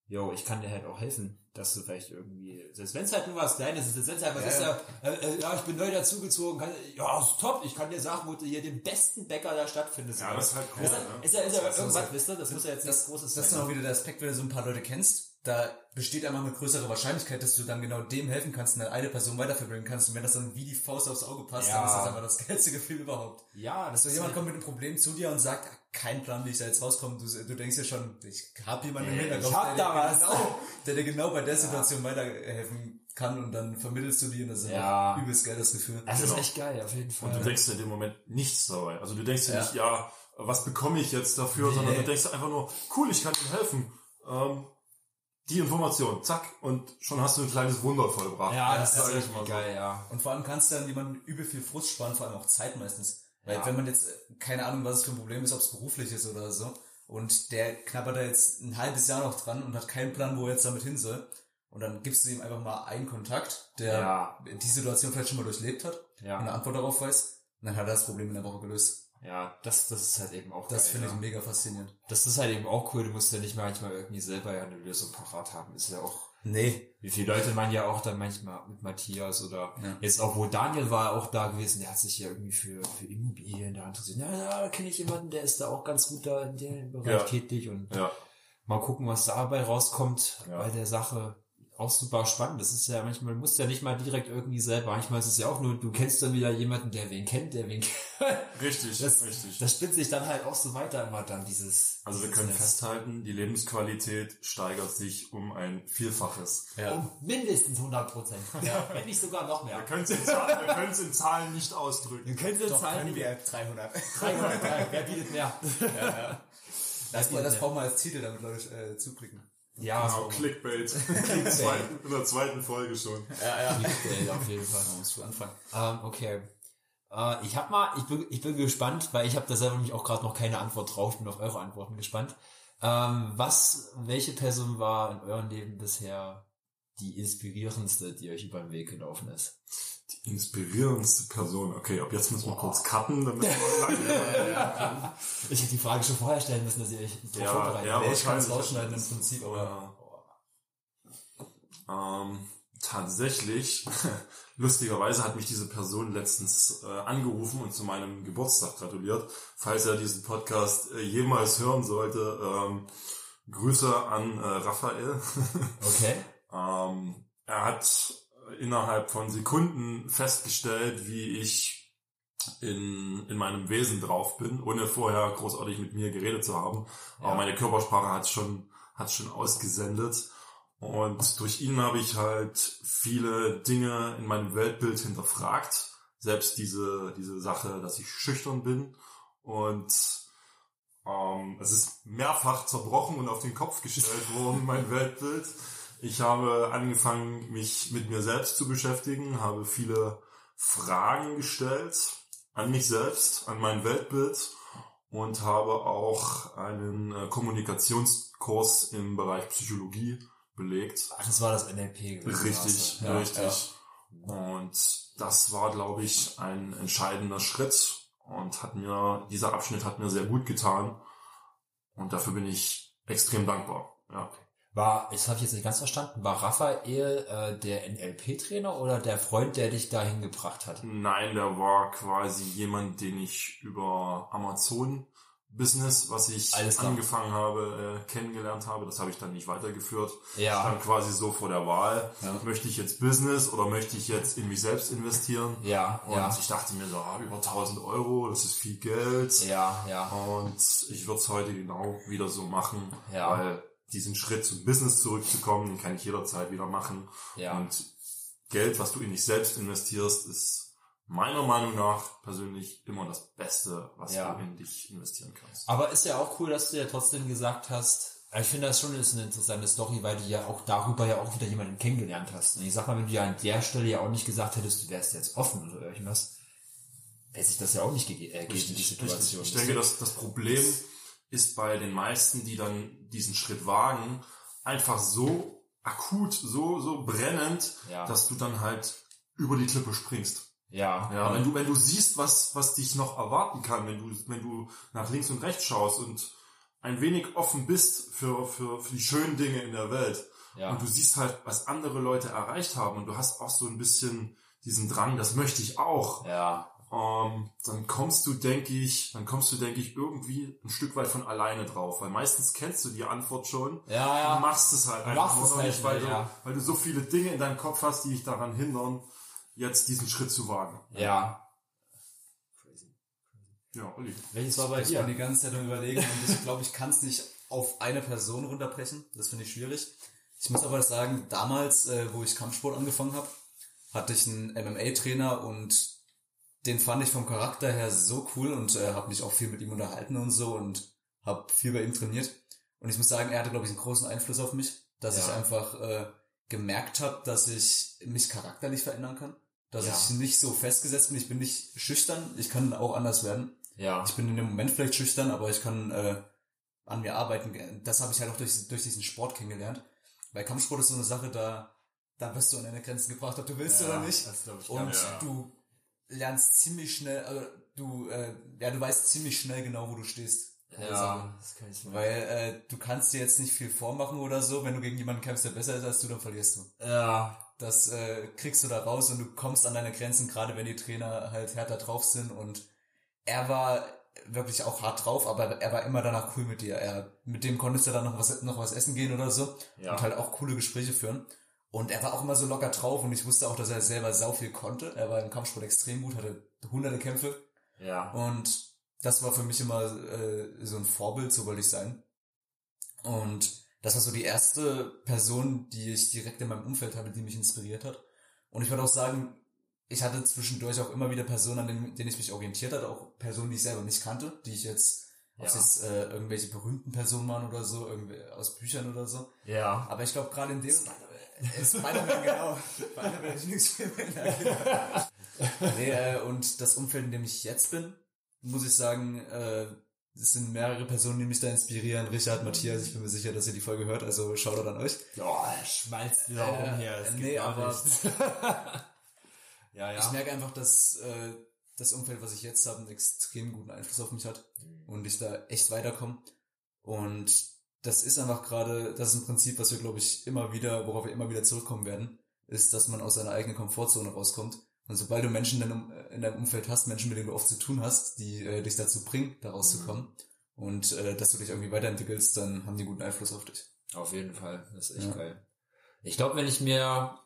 yo, ich kann dir halt auch helfen, dass du vielleicht irgendwie, selbst wenn es halt nur was Kleines ist, selbst wenn es halt was Ja, ist, ja. ja, äh, äh, ja, ich bin neu dazugezogen, kann, ja, ist top, ich kann dir sagen, wo du hier den besten Bäcker der Stadt findest. Ja, das ist halt cool, Ist ja, ne? ist ja, ist ja Das ist irgendwas, so- wisst ihr, das muss ja jetzt nichts das, Großes das ist sein. auch wieder der Aspekt, wenn du so ein paar Leute kennst, da besteht einfach eine größere Wahrscheinlichkeit, dass du dann genau dem helfen kannst und dann eine Person weiterverbringen kannst. Und wenn das dann wie die Faust aufs Auge passt, Ja. dann ist das einfach das geilste Gefühl überhaupt. Ja, das So jemand kommt mit einem Problem zu dir und sagt, kein Plan, wie ich da jetzt rauskomme. Du, du denkst ja schon, ich hab jemanden im Äh, Hinterkopf, ich hab der, da dir was. genau, der dir genau bei der Situation weiterhelfen kann und dann vermittelst du dir und das ist Ja. einfach übelst geiles Gefühl. das ist Genau. echt geil, auf jeden Fall. Und du denkst dir in dem Moment nichts dabei. Also du denkst dir Ja. nicht, ja, was bekomme ich jetzt dafür, Nee. sondern du denkst einfach nur, cool, ich kann ihm helfen. Ähm, die Information, zack, und schon hast du ein kleines Wunder vollbracht. ja, das sag ist ich echt mal so. geil, ja. Und vor allem kannst du dann jemandem übel viel Frust sparen, vor allem auch Zeit meistens. Weil Ja. wenn man jetzt, äh, keine Ahnung, was es für ein Problem ist, ob es beruflich ist oder so, und der knabbert da jetzt ein halbes Jahr noch dran und hat keinen Plan, wo er jetzt damit hin soll, und dann gibst du ihm einfach mal einen Kontakt, der Ja. die Situation vielleicht schon mal durchlebt hat Ja. und eine Antwort darauf weiß, und dann hat er das Problem in der Woche gelöst. Ja, das, das ist halt eben auch Das finde ja. ich mega faszinierend. Das ist halt eben auch cool, du musst ja nicht manchmal irgendwie selber ja eine Lösung parat haben. Ist ja auch, Nee. wie viele Leute man ja auch dann manchmal mit Matthias oder Ja. jetzt auch, wo Daniel war auch da gewesen, der hat sich ja irgendwie für, für Immobilien da interessiert. Ja, ja, da kenne ich jemanden, der ist da auch ganz gut da in dem Bereich Ja. tätig und Ja, mal gucken, was dabei rauskommt bei der Sache. Auch super spannend. Das ist ja manchmal, du musst ja nicht mal direkt irgendwie selber. Manchmal ist es ja auch nur, du kennst dann wieder jemanden, der wen kennt, der wen kennt. richtig, Das, richtig. das spinnt sich dann halt auch so weiter immer dann, dieses. also wir können Netz. festhalten, die Lebensqualität steigert sich um ein Vielfaches. Ja. Um mindestens 100 Prozent. Ja. Wenn nicht sogar noch mehr. Wir können es in, Zahlen- wir können es in Zahlen nicht ausdrücken. Wir können es Doch, zahlen. können wir 300. 300, wer bietet mehr? Das, bietet das mehr. brauchen wir als Titel, damit Leute äh, zuklicken. Ja, Genau, so. Clickbait. In der zweiten- in der zweiten Folge schon. Ja, ja. Clickbait auf jeden Fall. Da musst du anfangen. Ähm, okay. Äh, ich hab mal, ich bin, ich bin gespannt, weil ich habe da selber nämlich auch gerade noch keine Antwort drauf, bin auf eure Antworten gespannt. Ähm, was, welche Person war in eurem Leben bisher die inspirierendste, die euch über den Weg gelaufen ist? Die inspirierendste Person. Okay, ab jetzt müssen wir kurz cutten, damit wir lange Ich hätte die Frage schon vorher stellen müssen, dass ihr euch so Ja, vorbereitet. ja, ich kann es rausschneiden im Prinzip, aber Ähm, tatsächlich, lustigerweise hat mich diese Person letztens äh, angerufen und zu meinem Geburtstag gratuliert. Falls er diesen Podcast äh, jemals hören sollte, ähm, Grüße an äh, Raphael. Okay. Ähm, er hat innerhalb von Sekunden festgestellt, wie ich in, in meinem Wesen drauf bin, ohne vorher großartig mit mir geredet zu haben. Ja. Aber meine Körpersprache hat schon, hat schon ausgesendet. Und durch ihn habe ich halt viele Dinge in meinem Weltbild hinterfragt. Selbst diese, diese Sache, dass ich schüchtern bin. Und ähm, es ist mehrfach zerbrochen und auf den Kopf gestellt worden, mein Weltbild. Ich habe angefangen, mich mit mir selbst zu beschäftigen, habe viele Fragen gestellt an mich selbst, an mein Weltbild und habe auch einen äh, Kommunikationskurs im Bereich Psychologie belegt. Ach, das war das NLP. Richtig, Ja, richtig. Und das war, glaube ich, ein entscheidender Schritt und hat mir, dieser Abschnitt hat mir sehr gut getan. Und dafür bin ich extrem dankbar. Ja. War, das habe ich jetzt nicht ganz verstanden, war Raphael äh, der NLP-Trainer oder der Freund, der dich dahin gebracht hat? Nein, der war quasi jemand, den ich über Amazon Business, was ich Alles klar. angefangen habe, äh, kennengelernt habe. Das habe ich dann nicht weitergeführt. Ja. Stand quasi so vor der Wahl. Ja. Möchte ich jetzt Business oder möchte ich jetzt in mich selbst investieren? Ja, Und ja. ich dachte mir so, ah, über 1000 Euro, das ist viel Geld. Ja, ja. Und ich würde es heute genau wieder so machen, Ja. weil diesen Schritt zum Business zurückzukommen, den kann ich jederzeit wieder machen. Ja. Und Geld, was du in dich selbst investierst, ist meiner Meinung nach persönlich immer das Beste, was Ja. du in dich investieren kannst. Aber ist ja auch cool, dass du ja trotzdem gesagt hast, ich finde das schon ist eine interessante Story, weil du ja auch darüber ja auch wieder jemanden kennengelernt hast. Und ich sag mal, wenn du ja an der Stelle ja auch nicht gesagt hättest, du wärst jetzt offen oder irgendwas, hätte sich das ja auch nicht ge äh, gegeben, die Situation. Ich denke, dass das Problem ist bei den meisten, die dann diesen Schritt wagen, einfach so akut, so, so brennend, Ja. dass du dann halt über die Klippe springst. ja, Ja, wenn du, wenn du siehst, was, was dich noch erwarten kann, wenn du, wenn du nach links und rechts schaust und ein wenig offen bist für, für, für die schönen Dinge in der Welt Ja. und du siehst halt, was andere Leute erreicht haben und du hast auch so ein bisschen diesen Drang, das möchte ich auch, ja, ähm, dann kommst du, denke ich, dann kommst du, denke ich, irgendwie ein Stück weit von alleine drauf, weil meistens kennst du die Antwort schon. ja, ja. Du machst es halt Du einfach machst es noch halt nicht, weil, nicht, du, ja. weil du so viele Dinge in deinem Kopf hast, die dich daran hindern, jetzt diesen Schritt zu wagen. ja. Ja, Olli. Welches war bei Ich war die dir? ganze Zeit am überlegen und ich glaube, ich kann es nicht auf eine Person runterbrechen. Das finde ich schwierig. Ich muss aber sagen, damals, äh, wo ich Kampfsport angefangen habe, hatte ich einen MMA-Trainer und den fand ich vom Charakter her so cool und äh, habe mich auch viel mit ihm unterhalten und so und habe viel bei ihm trainiert. Und ich muss sagen, er hatte, glaube ich, einen großen Einfluss auf mich, dass Ja. ich einfach äh, gemerkt habe, dass ich mich charakterlich verändern kann. Dass Ja. ich nicht so festgesetzt bin. Ich bin nicht schüchtern. Ich kann auch anders werden. Ja, Ich bin in dem Moment vielleicht schüchtern, aber ich kann äh, an mir arbeiten. Das habe ich halt auch durch, durch diesen Sport kennengelernt. Weil Kampfsport ist so eine Sache, da, da wirst du an deine Grenzen gebracht, ob du willst oder nicht. Das ich. Und ja. du lernst ziemlich schnell, also du, äh, ja, du weißt ziemlich schnell genau, wo du stehst. ja, das kann ich mal. Weil äh, du kannst dir jetzt nicht viel vormachen oder so. Wenn du gegen jemanden kämpfst, der besser ist als du, dann verlierst du. Ja, Das äh, kriegst du da raus und du kommst an deine Grenzen, gerade wenn die Trainer halt härter drauf sind. Und er war wirklich auch hart drauf, aber er war immer danach cool mit dir. Er, mit dem konntest du dann noch was, noch was essen gehen oder so Ja. und halt auch coole Gespräche führen. Und er war auch immer so locker drauf und ich wusste auch, dass er selber sau viel konnte. Er war im Kampfsport extrem gut, hatte hunderte Kämpfe ja, und das war für mich immer äh, so ein Vorbild, so wollte ich sein. Und das war so die erste Person, die ich direkt in meinem Umfeld hatte, die mich inspiriert hat. Und ich würde auch sagen, ich hatte zwischendurch auch immer wieder Personen, an denen, ich mich orientiert hatte, auch Personen, die ich selber nicht kannte, die ich jetzt, ob es Ja. jetzt äh, irgendwelche berühmten Personen waren oder so, irgendwie aus Büchern oder so. ja. Aber ich glaube gerade in dem äh, Spider-Man, genau. Spider-Man werde ich nichts mehr mehr. nee, äh, und das Umfeld, in dem ich jetzt bin, muss ich sagen, äh, es sind mehrere Personen, die mich da inspirieren. Richard, Matthias, ich bin mir sicher, dass ihr die Folge hört, also Shoutout an euch. Ja, schmalzt wieder Äh, rum hier. Das nee, aber- ja, ja. Ich merke einfach, dass äh, das Umfeld, was ich jetzt habe, einen extrem guten Einfluss auf mich hat und ich da echt weiterkomme. Und das ist einfach gerade, das ist ein Prinzip, was wir, glaube ich, immer wieder, worauf wir immer wieder zurückkommen werden, ist, dass man aus seiner eigenen Komfortzone rauskommt. Und sobald du Menschen in deinem, in deinem Umfeld hast, Menschen, mit denen du oft zu tun hast, die äh, dich dazu bringen, da rauszukommen und äh, dass du dich irgendwie weiterentwickelst, dann haben die guten Einfluss auf dich. Auf jeden Fall. Das ist echt Ja. geil. Ich glaube, wenn ich mir,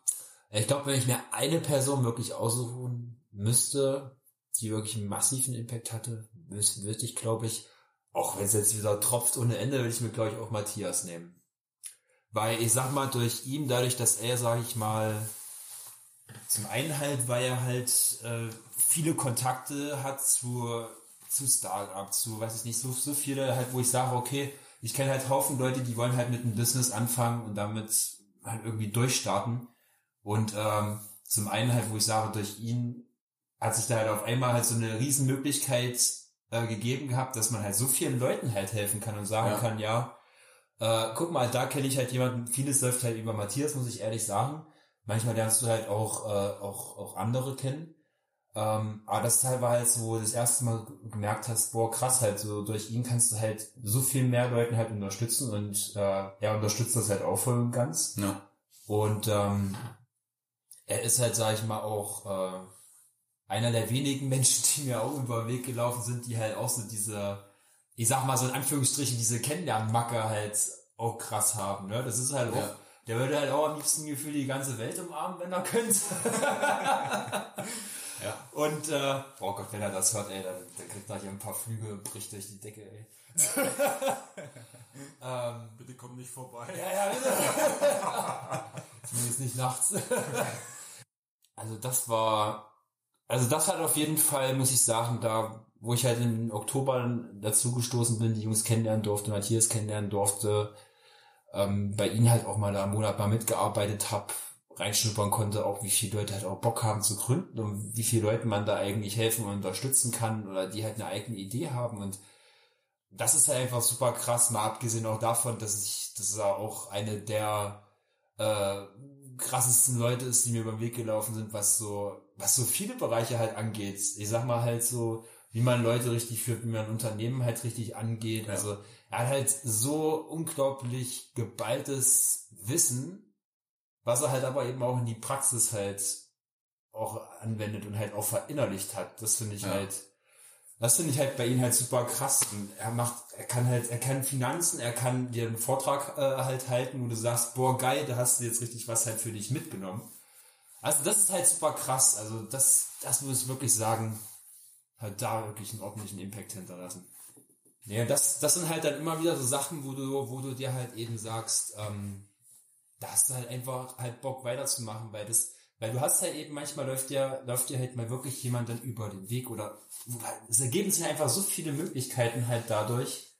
ich glaube, wenn ich mir eine Person wirklich aussuchen müsste, die wirklich einen massiven Impact hatte, würde ich, glaube ich, auch wenn es jetzt wieder tropft ohne Ende, würde ich mir, glaube ich, auch Matthias nehmen. Weil ich sag mal, durch ihn, dadurch, dass er, sage ich mal, zum einen halt, weil er halt äh, viele Kontakte hat zu, zu Start-up, zu, weiß ich nicht, so, so viele halt, wo ich sage, okay, ich kenne halt Haufen Leute, die wollen halt mit einem Business anfangen und damit halt irgendwie durchstarten. Und ähm, zum einen halt, wo ich sage, durch ihn hat sich da halt auf einmal halt so eine Riesenmöglichkeit äh, gegeben gehabt, dass man halt so vielen Leuten halt helfen kann und sagen Ja. kann, ja, äh, guck mal, da kenne ich halt jemanden, vieles läuft halt über Matthias, muss ich ehrlich sagen. Manchmal lernst du halt auch, äh, auch, auch andere kennen. Ähm, aber das Teil war halt so, wo du das erste Mal gemerkt hast, boah, krass, halt so, durch ihn kannst du halt so viel mehr Leuten halt unterstützen und äh, er unterstützt das halt auch voll und ganz. Ja. Und ähm, er ist halt, sag ich mal, auch äh, einer der wenigen Menschen, die mir auch über den Weg gelaufen sind, die halt auch so diese, ich sag mal so in Anführungsstrichen, diese Kennenlernmacke halt auch krass haben, ne? Das ist halt auch, Ja. der würde halt auch am liebsten Gefühl die ganze Welt umarmen, wenn er könnte. Ja. Und, äh, oh Gott, wenn er das hört, ey, dann, dann kriegt er hier ein paar Flüge und bricht durch die Decke, ey. ähm, Bitte komm nicht vorbei. ja, ja, bitte. Zumindest nicht nachts. also das war, also das hat auf jeden Fall, muss ich sagen, da, wo ich halt im Oktober dazu gestoßen bin, die Jungs kennenlernen durfte, Matthias kennenlernen durfte, ähm, bei ihnen halt auch mal da einen Monat mal mitgearbeitet hab, reinschnuppern konnte, auch wie viele Leute halt auch Bock haben zu gründen und wie viele Leuten man da eigentlich helfen und unterstützen kann oder die halt eine eigene Idee haben und das ist halt einfach super krass, mal abgesehen auch davon, dass ich, dass er auch eine der äh, krassesten Leute ist, die mir über den Weg gelaufen sind, was so, was so viele Bereiche halt angeht. Ich sag mal halt so, wie man Leute richtig führt, wie man Unternehmen halt richtig angeht. Ja. Also er hat halt so unglaublich geballtes Wissen, was er halt aber eben auch in die Praxis halt auch anwendet und halt auch verinnerlicht hat. Das finde ich Ja. halt, das finde ich halt bei ihm halt super krass. Er macht, er kann halt, er kann Finanzen, er kann dir einen Vortrag äh, halt halten, wo du sagst, boah geil, da hast du jetzt richtig was halt für dich mitgenommen. Also das ist halt super krass. Also das, das muss ich wirklich sagen, halt da wirklich einen ordentlichen Impact hinterlassen. Ja, das, das sind halt dann immer wieder so Sachen, wo du, wo du dir halt eben sagst, ähm, da hast du halt einfach halt Bock weiterzumachen, weil das, weil du hast halt eben manchmal läuft dir, läuft dir halt mal wirklich jemand dann über den Weg oder es ergeben sich einfach so viele Möglichkeiten halt dadurch,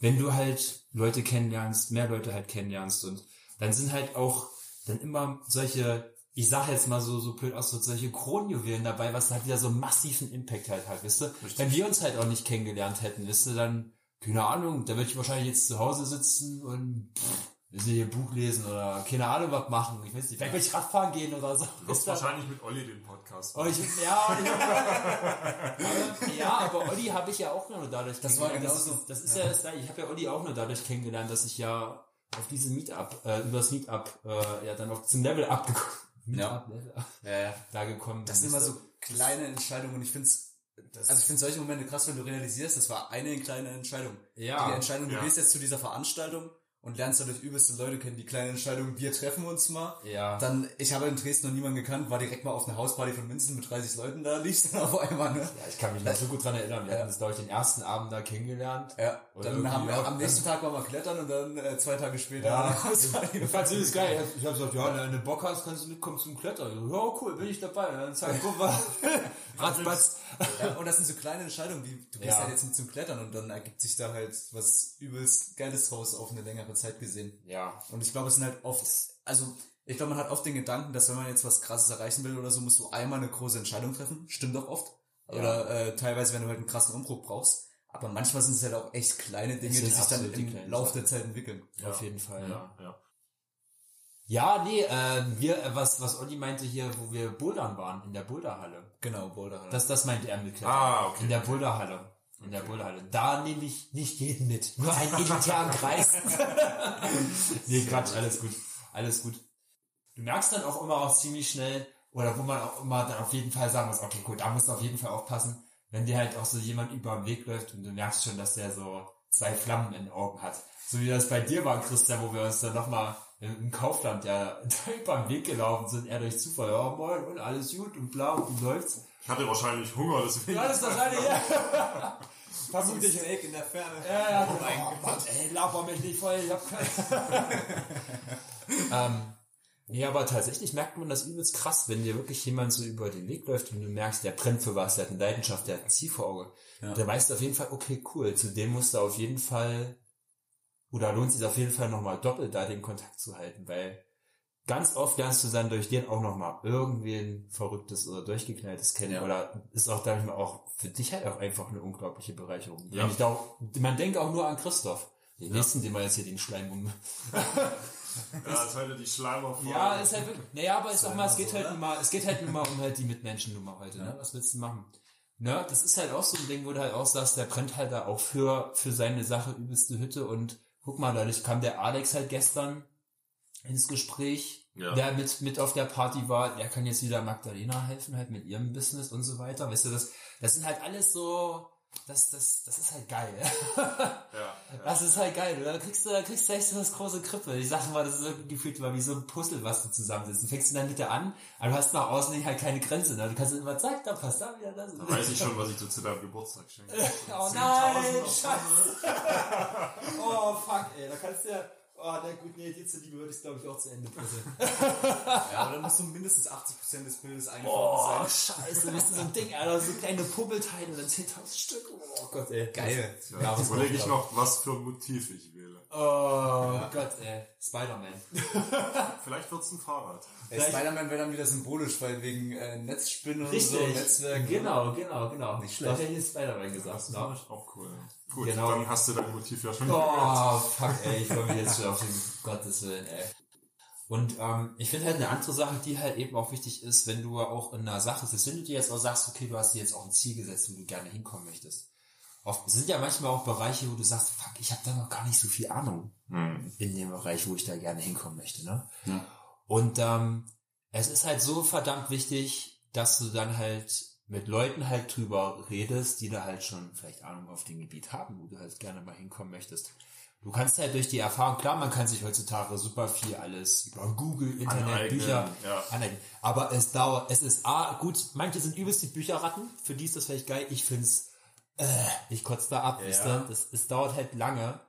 wenn du halt Leute kennenlernst, mehr Leute halt kennenlernst und dann sind halt auch dann immer solche, ich sag jetzt mal so, so blöd aus, so solche Kronjuwelen dabei, was halt wieder so einen massiven Impact halt hat, wisst du? Wenn wir uns halt auch nicht kennengelernt hätten, wisst du, dann, keine Ahnung, da würde ich wahrscheinlich jetzt zu Hause sitzen und pff, du hier Buch lesen oder keine Ahnung was machen. Ich weiß nicht, vielleicht würde ich Radfahren gehen oder so. Du wirst wahrscheinlich mit Olli den Podcast Oh, ich, ja, ich, aber, ja, aber Olli habe ich ja auch nur dadurch Das war kennengelernt. genauso. Das ist, das ist ja, das, ich habe ja Olli auch nur dadurch kennengelernt, dass ich ja auf diese Meetup, äh, über das Meetup, äh, ja dann auch zum Level abgekommen. Ja. Level Ja, ja. da gekommen. Das sind bin. immer so kleine Entscheidungen und ich finde es, Das- also ich finde solche Momente krass, wenn du realisierst, das war eine kleine Entscheidung. Ja, die Entscheidung, du ja. gehst jetzt zu dieser Veranstaltung und lernst dadurch übelste Leute kennen, die kleine Entscheidung, wir treffen uns mal. Ja. Dann, ich habe in Dresden noch niemanden gekannt, war direkt mal auf einer Hausparty von Vincent mit 30 Leuten da, liegst dann auf einmal, ne? ja, ich kann mich noch so gut dran erinnern. Wir Ja. hatten das, glaube ich, den ersten Abend da kennengelernt. Ja, Oder dann haben wir am nächsten Tag waren wir klettern und dann äh, zwei Tage später Ja, eine Hausparty. ich fand das geil. Ich habe gesagt, ja, wenn du Bock hast, kannst du mitkommen zum Klettern. Ja, cool, bin ich dabei. Und dann zack, guck mal. Ratzbatz. Ja, und das sind so kleine Entscheidungen, wie du gehst Ja. halt jetzt mit zum Klettern und dann ergibt sich da halt was übelst Geiles draus auf eine längere Zeit gesehen. Ja. Und ich glaube, es sind halt oft, also ich glaube, man hat oft den Gedanken, dass wenn man jetzt was Krasses erreichen will oder so, musst du einmal eine große Entscheidung treffen. Stimmt auch oft. Ja. Oder äh, teilweise, wenn du halt einen krassen Umbruch brauchst. Aber manchmal sind es halt auch echt kleine Dinge, die sich dann im Sachen. der Zeit entwickeln. Auf jeden Fall. Ja, ja. Ja, nee, äh, wir, äh, was, was Olli meinte hier, wo wir bouldern waren, in der Boulderhalle. Genau, Boulder. Das, das meinte er mit Klettern. Ah, okay. In der Boulderhalle. In der Boulderhalle. Da nehme ich nicht jeden mit. Nur einen elitären Kreis. nee, Quatsch, alles gut. Alles gut. Du merkst dann auch immer auch ziemlich schnell, oder wo man auch immer dann auf jeden Fall sagen muss, okay, gut, da musst du auf jeden Fall aufpassen, wenn dir halt auch so jemand über den Weg läuft und du merkst schon, dass der so zwei Flammen in den Augen hat. So wie das bei dir war, Christian, wo wir uns dann nochmal im Kaufland ja da über den Weg gelaufen sind, er durch Zufall, ja moin und alles gut und bla und du läufst. Ich hatte wahrscheinlich Hunger, deswegen. Ja, das ist wahrscheinlich, ja. Vermutlich. Snake in der Ferne. Ja, ja, oh mein Gott, ey, laber mich nicht voll, ich hab keinen. ähm, ja, aber tatsächlich merkt man das übelst krass, wenn dir wirklich jemand so über den Weg läuft und du merkst, der brennt für was, der hat eine Leidenschaft, der hat ein Ziel vor Auge. Ja. Der weißt auf jeden Fall, okay, cool, zu dem musst du auf jeden Fall, oder lohnt sich auf jeden Fall nochmal doppelt da den Kontakt zu halten, weil ganz oft lernst du dann durch den auch nochmal irgendwen Verrücktes oder Durchgeknalltes kennen, Ja. oder ist auch, denke ich mal, auch für dich halt auch einfach eine unglaubliche Bereicherung. Ja. Ich da auch, man denkt auch nur an Christoph. Den nächsten, den wir jetzt hier den Schleim um. Ja, ist heute die Schleimer Ja, ist halt wirklich. Naja, aber ich sag mal, es so, geht halt nur mal, es geht halt nur mal um halt die Mitmenschennummer heute, ne? Was willst du machen? Ne, das ist halt auch so ein Ding, wo du halt auch sagst, der brennt halt da auch für, für seine Sache übelste Hütte und guck mal, dadurch kam der Alex halt gestern ins Gespräch, Ja. der mit, mit auf der Party war, der kann jetzt wieder Magdalena helfen, halt mit ihrem Business und so weiter. Weißt du, das, das sind halt alles so, das, das, das ist halt geil. Ja. Das ist halt geil. Da kriegst du, da kriegst du echt so das große Krippe. Ich sag mal, das ist irgendwie gefühlt mal wie so ein Puzzle, was du zusammensetzt. Du fängst in der Mitte an, aber du hast nach außen halt keine Grenze. Ne? Du kannst immer, zack, da passt da wieder das. Da weiß ich schon, was ich zu deinem Geburtstag schenke. Oh nein, scheiße. Oh fuck, ey, da kannst du ja, oh na gut, nee, die zu Liebe würde ich glaube ich auch zu Ende puzzeln. Ja, aber dann muss so mindestens 80% des Bildes eingefangen Oh, sein. scheiße, bist du so ein Ding, Alter, so kleine Puppelteile und dann 10.000 Stück. Oh Gott, ey. Geil. Ja, was jetzt überlege ich noch, was für ein Motiv ich wähle. Oh Gott, ey. Spider-Man. Vielleicht wird's ein Fahrrad. Ey, Spider-Man wäre dann wieder symbolisch, weil wegen äh, Netzspinnen und Richtig. so, Netzwerk. Genau, genau, genau. Nicht schlecht. Da hätte ich Spider-Man gesagt. Das ist auch cool. Gut, Genau. dann hast du dein Motiv ja schon Oh, fuck, ey, ich freue mich jetzt schon auf den Gottes Willen, ey. Und ähm, ich finde halt eine andere Sache, die halt eben auch wichtig ist, wenn du auch in einer Sache bist, wenn du dir jetzt auch sagst, okay, du hast dir jetzt auch ein Ziel gesetzt, wo du gerne hinkommen möchtest. Oft sind ja manchmal auch Bereiche, wo du sagst, fuck, ich habe da noch gar nicht so viel Ahnung Hm. in dem Bereich, wo ich da gerne hinkommen möchte. Ne? Ja. Und ähm, es ist halt so verdammt wichtig, dass du dann halt mit Leuten halt drüber redest, die da halt schon vielleicht Ahnung auf dem Gebiet haben, wo du halt gerne mal hinkommen möchtest. Du kannst halt durch die Erfahrung, klar, man kann sich heutzutage super viel alles über Google, Internet, Aneignen, Bücher ja. aneignen. Aber es dauert, es ist A, gut, manche sind übelst die Bücherratten, für die ist das vielleicht geil, ich find's, äh, ich kotze da ab, Ja. wisst ihr? Das, es dauert halt lange.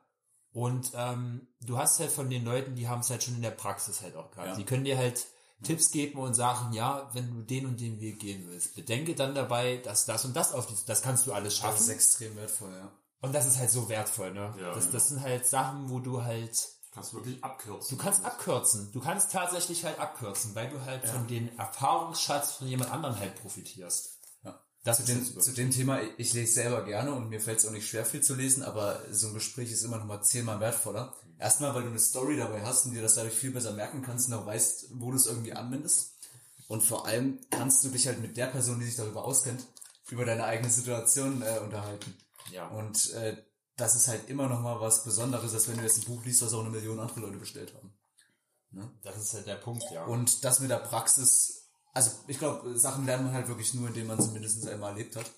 Und ähm, du hast halt von den Leuten, die haben es halt schon in der Praxis halt auch gerade. Ja. Die können dir halt Tipps geben und sagen, ja, wenn du den und den Weg gehen willst, bedenke dann dabei, dass das und das auf die, das kannst du alles Das schaffen. ist extrem wertvoll, ja. Und das ist halt so wertvoll, ne? Ja, das, ja. das sind halt Sachen, wo du halt, Kannst wirklich abkürzen. du kannst abkürzen. Du kannst tatsächlich halt abkürzen, weil du halt von den Erfahrungsschatz von jemand anderem halt profitierst. ja. Das Zu dem, zu dem Thema, ich lese selber gerne und mir fällt es auch nicht schwer, viel zu lesen, aber so ein Gespräch ist immer noch mal zehnmal wertvoller. Erstmal, weil du eine Story dabei hast und dir das dadurch viel besser merken kannst und auch weißt, wo du es irgendwie anwendest. Und vor allem kannst du dich halt mit der Person, die sich darüber auskennt, über deine eigene Situation äh, unterhalten. Ja. Und äh, das ist halt immer noch mal was Besonderes, als wenn du jetzt ein Buch liest, was auch eine Million andere Leute bestellt haben. das ist halt der Punkt, ja. Und das mit der Praxis, also ich glaube, Sachen lernt man halt wirklich nur, indem man sie mindestens einmal erlebt hat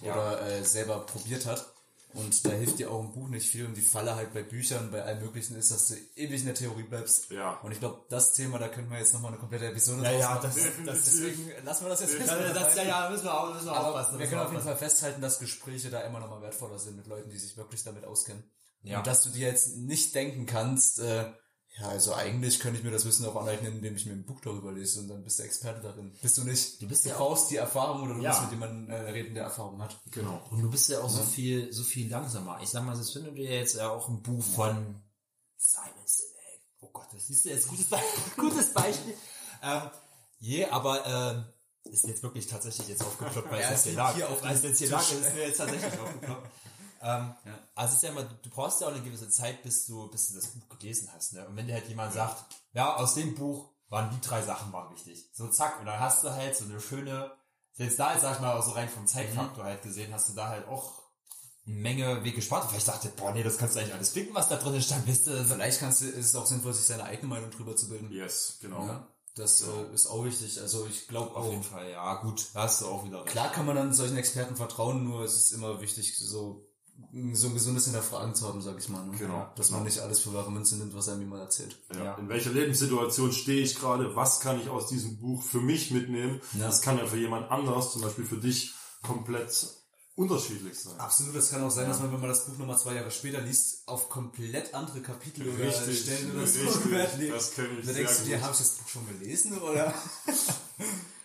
Ja. oder äh, selber probiert hat. Und da hilft dir auch ein Buch nicht viel. Und die Falle halt bei Büchern, bei allem Möglichen ist, dass du ewig in der Theorie bleibst. Ja. Und ich glaube, das Thema, da können wir jetzt nochmal eine komplette Episode Ja, ja, machen. das- das- deswegen lassen wir das jetzt Ja, das, ja, ja, müssen wir auch, müssen wir Aber aufpassen. wir können auf jeden aufpassen. Fall festhalten, dass Gespräche da immer noch mal wertvoller sind mit Leuten, die sich wirklich damit auskennen. Ja. Und dass du dir jetzt nicht denken kannst, äh, ja, also eigentlich könnte ich mir das Wissen auch aneignen, indem ich mir ein Buch darüber lese und dann bist du Experte darin. Bist du nicht. Du bist ja brauchst die Erfahrung oder du Ja. musst mit jemandem äh, reden, der Erfahrung hat. Genau. Und du bist ja auch so viel, so viel langsamer. Ich sag mal, selbst wenn du dir jetzt ja auch ein Buch von Simon Sinek, oh Gott, das ist jetzt gutes, Be gutes Beispiel. Ähm, je, aber ähm, ist jetzt wirklich tatsächlich jetzt aufgeploppt, weil Ja, es jetzt hier lag. hier auf dem jetzt hier lag, ist mir jetzt tatsächlich aufgeploppt. Ähm, Ja. Also es ist ja immer, du brauchst ja auch eine gewisse Zeit, bis du, bis du das Buch gelesen hast. Ne? Und wenn dir halt jemand sagt, ja, aus dem Buch waren die drei Sachen mal wichtig. So zack, und dann hast du halt so eine schöne, selbst da jetzt sag ich mal, auch so rein vom Zeitfaktor halt gesehen, hast du da halt auch eine Menge Weg gespart. Und vielleicht dachte, boah, nee, das kannst du eigentlich alles finden, was da drin stand, wisst du. Vielleicht kannst du, ist es auch sinnvoll, sich seine eigene Meinung drüber zu bilden. Yes, genau. Ja, das äh, ist auch wichtig. Also ich glaube Auf jeden Fall, ja, gut, hast du auch wieder recht. klar kann man dann solchen Experten vertrauen, nur es ist immer wichtig, so so ein gesundes Hinterfragen zu haben, sag ich mal. Ne? Genau, Dass man nicht alles für wahre Münze nimmt, was einem jemand erzählt. Ja. Ja. In welcher Lebenssituation stehe ich gerade? Was kann ich aus diesem Buch für mich mitnehmen? Ja. Das kann ja für jemand anders, zum Beispiel für dich, komplett unterschiedlich sein. Absolut, es kann auch sein, dass man, wenn man das Buch nochmal zwei Jahre später liest, auf komplett andere Kapitel oder Richtig, Stellen oder so richtig, das kenn ich Da denkst du dir, habe ich das Buch schon gelesen oder?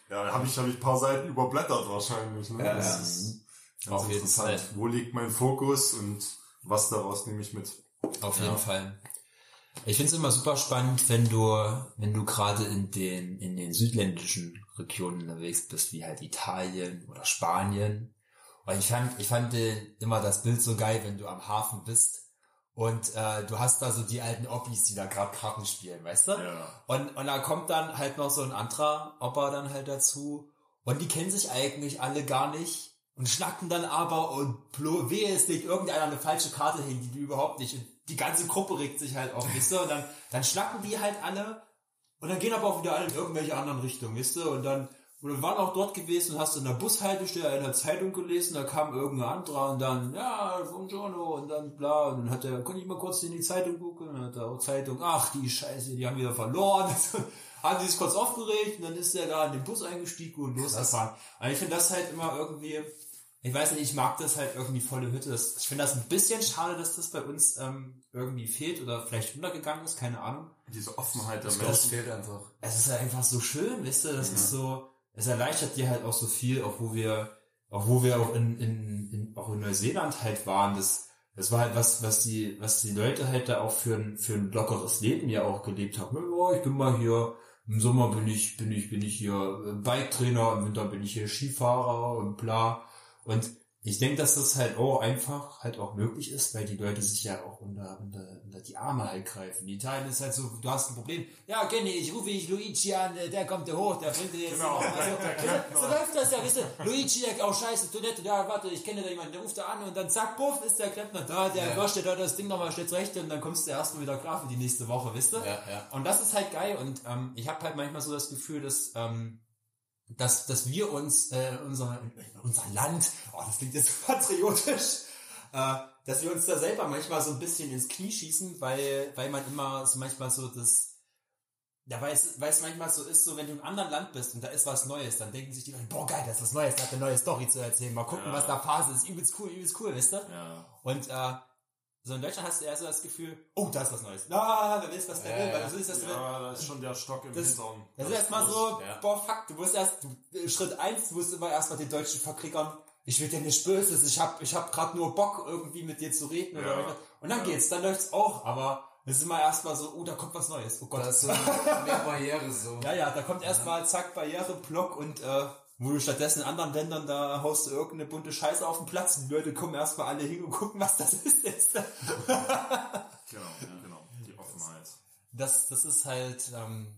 Ja, da habe ich, hab ich ein paar Seiten überblättert wahrscheinlich. Ne? Ja, das ja. ist ganz Auf jeden interessant. Fall. Wo liegt mein Fokus und was daraus nehme ich mit? Auf jeden Fall. Ich finde es immer super spannend, wenn du, wenn du gerade in den, in den südländischen Regionen unterwegs bist, wie halt Italien oder Spanien. Und ich fand, ich fand immer das Bild so geil, wenn du am Hafen bist und äh, du hast da so die alten Oppis, die da gerade Karten spielen, weißt du? Ja. Und, und da kommt dann halt noch so ein anderer Opa dann halt dazu. Und die kennen sich eigentlich alle gar nicht. Und schnacken dann aber und wehe, es legt irgendeiner eine falsche Karte hin, die du überhaupt nicht. Und die ganze Gruppe regt sich halt auf, wisst ihr? Und dann, dann schnacken die halt alle. Und dann gehen aber auch wieder alle in irgendwelche anderen Richtungen, wisst ihr? Und dann Und wir waren auch dort gewesen und hast in der Bushaltestelle einer Zeitung gelesen, da kam irgendein anderer und dann, ja, vom Jono und dann bla, und dann hat er, konnte ich mal kurz in die Zeitung gucken, und dann hat er auch Zeitung, ach, die Scheiße, die haben wieder verloren. haben die sich kurz aufgeregt und dann ist er da in den Bus eingestiegen und losgefahren. Aber ich finde das halt immer irgendwie, ich weiß nicht, ich mag das halt irgendwie volle Hütte. Ich finde das ein bisschen schade, dass das bei uns ähm, irgendwie fehlt oder vielleicht untergegangen ist, keine Ahnung. Diese Offenheit der Das fehlt einfach. Es ist halt einfach so schön, weißt du, das ist so, es erleichtert dir halt auch so viel, auch wo wir, auch wo wir auch in, in, in auch in Neuseeland halt waren, das, das war halt was, was die, was die Leute halt da auch für ein, für ein lockeres Leben ja auch gelebt haben. Ja, ich bin mal hier, im Sommer bin ich, bin ich, bin ich hier äh, Bike-Trainer, im Winter bin ich hier Skifahrer und bla. Und ich denke, dass das halt auch einfach halt auch möglich ist, weil die Leute sich ja auch unter, unter, unter die Arme halt greifen. In Italien ist halt so, du hast ein Problem. Ja, Kenny, ich rufe ich Luigi an, äh, der kommt dir hoch, der bringt dir jetzt Genau, der- der Klempner. so, so läuft das ja, wisst ihr. Luigi, der, oh scheiße, Toilette, ja, warte, ich kenne da jemanden, der ruft da an und dann zack, puff, ist der Klempner da, der Ja. wascht dir da das Ding nochmal schnell zurecht und dann kommst du erstmal wieder klar für die nächste Woche, wisst ihr? Ja, ja. Und das ist halt geil und ähm, ich habe halt manchmal so das Gefühl, dass ähm, dass, dass wir uns äh, unser unser Land, oh, das klingt jetzt so patriotisch, äh, dass wir uns da selber manchmal so ein bisschen ins Knie schießen, weil weil man immer so manchmal so das ja, weil es, weil es manchmal so ist, so wenn du in einem anderen Land bist und da ist was Neues, dann denken sich die Leute, boah geil, das ist was Neues, da hat eine neue Story zu erzählen, mal gucken, Ja. was da Phase ist, übelst cool, übelst cool, weißt du? Ja. Und äh, so in Deutschland hast du eher so das Gefühl, oh, da ist was Neues. Na, wer was Ja, will, weil ja. so ist das, ja, da ist schon der Stock im Das- Hintern. das ist erstmal so, ja. boah, fuck, du musst erst, du, Schritt eins, du musst immer erstmal den Deutschen verkriegern, ich will dir nicht Böses, ich hab, ich hab grad nur Bock, irgendwie mit dir zu reden oder Ja. irgendwas. Und dann Ja. geht's, dann läuft's auch, aber es ist immer erstmal so, oh, da kommt was Neues, oh Gott. Da ist so mehr Barriere so. Ja, ja, da kommt erstmal zack, Barriere, Block und äh, wo du stattdessen in anderen Ländern, da haust du irgendeine bunte Scheiße auf den Platz und die Leute kommen erstmal alle hin und gucken, was das ist jetzt. Genau, ja, genau. Die Offenheit. Das, das ist halt, ähm,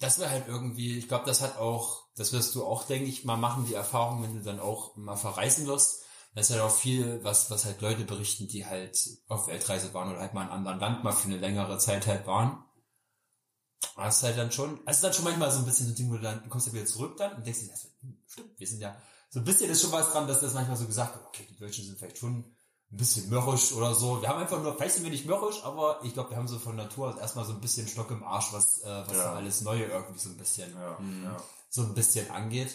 das wäre halt irgendwie, ich glaube, das hat auch, das wirst du auch, denke ich, mal machen, die Erfahrung, wenn du dann auch mal verreisen wirst. Das ist halt auch viel, was, was halt Leute berichten, die halt auf Weltreise waren oder halt mal in einem anderen Land mal für eine längere Zeit halt waren. Das ist halt dann schon, also es ist dann schon manchmal so ein bisschen so ein Ding, wo du dann du kommst ja wieder zurück dann und denkst dir, das, hm, stimmt, wir sind ja, so ein bisschen ist schon was dran, dass das manchmal so gesagt wird, okay, die Deutschen sind vielleicht schon ein bisschen mürrisch oder so. Wir haben einfach nur, vielleicht sind wir nicht mürrisch, aber ich glaube, wir haben so von Natur aus erstmal so ein bisschen Stock im Arsch, was, äh, was Ja. so alles Neue irgendwie so ein bisschen, Ja, ja. so ein bisschen angeht.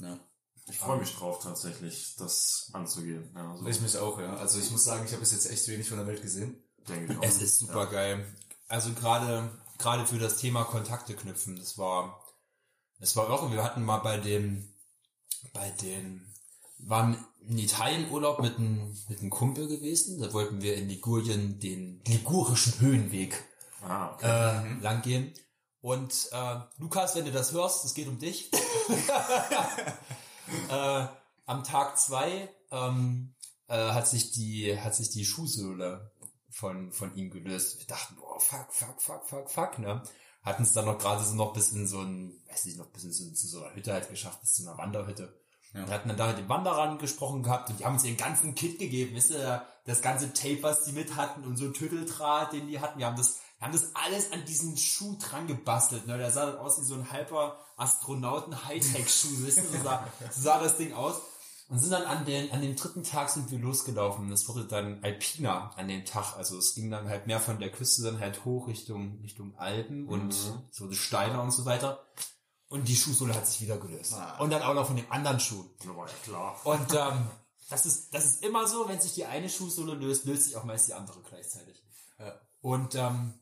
Ja. Ich freue mich drauf, tatsächlich, das anzugehen. Ja, so Ich mich auch, ja. Also ich muss sagen, ich habe bis jetzt echt wenig von der Welt gesehen. denke ich auch. Es ist super geil. Also gerade gerade für das Thema Kontakte knüpfen, das war das war irre. Wir hatten mal bei dem bei dem waren in Italien Urlaub mit einem mit einem Kumpel gewesen. Da wollten wir in Ligurien den ligurischen Höhenweg Ah, okay. äh, lang gehen. Und äh, Lukas, wenn du das hörst, es geht um dich. äh, am Tag zwei ähm, äh, hat sich die hat sich die Schuhsohle von von ihm gelöst. Wir dachten, boah, fuck, fuck, fuck, fuck, fuck, ne? Hatten es dann noch gerade so noch bis in so ein, weiß nicht, noch bis in so, zu so einer Hütte halt geschafft, bis zu einer Wanderhütte. Ja. Und hatten dann da mit den Wanderern gesprochen gehabt und die haben uns ihren ganzen Kit gegeben, wisst ihr, das ganze Tape, was die mit hatten und so Tütteldraht, den die hatten. Wir haben das, wir haben das alles an diesen Schuh dran gebastelt, ne? Der sah dann aus wie so ein halber Astronauten-Hightech-Schuh, wisst ihr, so sah, so sah das Ding aus. Und sind dann an den, an dem dritten Tag sind wir losgelaufen. Das wurde dann Alpina an dem Tag. Also es ging dann halt mehr von der Küste dann halt hoch Richtung, Richtung Alpen und Mhm. so die Steine und so weiter. Und die Schuhsohle hat sich wieder gelöst. Ah. Und dann auch noch von dem anderen Schuh. Ja klar. Und ähm, das ist das ist immer so, wenn sich die eine Schuhsohle löst, löst sich auch meist die andere gleichzeitig. Ja. Und ähm,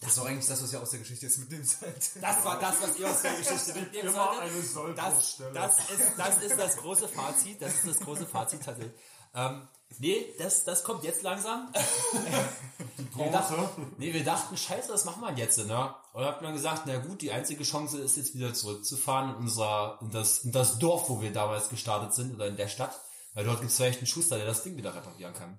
Das ist auch eigentlich das, was ihr aus der Geschichte jetzt mitnehmen seid. das war das, was ihr aus der Geschichte mitnehmen solltet. Das, das, ist, das ist das große Fazit. Das ist das große Fazit tatsächlich. Ähm, nee, das, das kommt jetzt langsam. wir, dachten, nee, wir dachten, scheiße, was machen wir jetzt? Ne? Und habt dann gesagt, na gut, die einzige Chance ist jetzt wieder zurückzufahren in unser, in das, in das Dorf, wo wir damals gestartet sind, oder in der Stadt. Weil dort gibt es vielleicht einen Schuster, der das Ding wieder reparieren kann.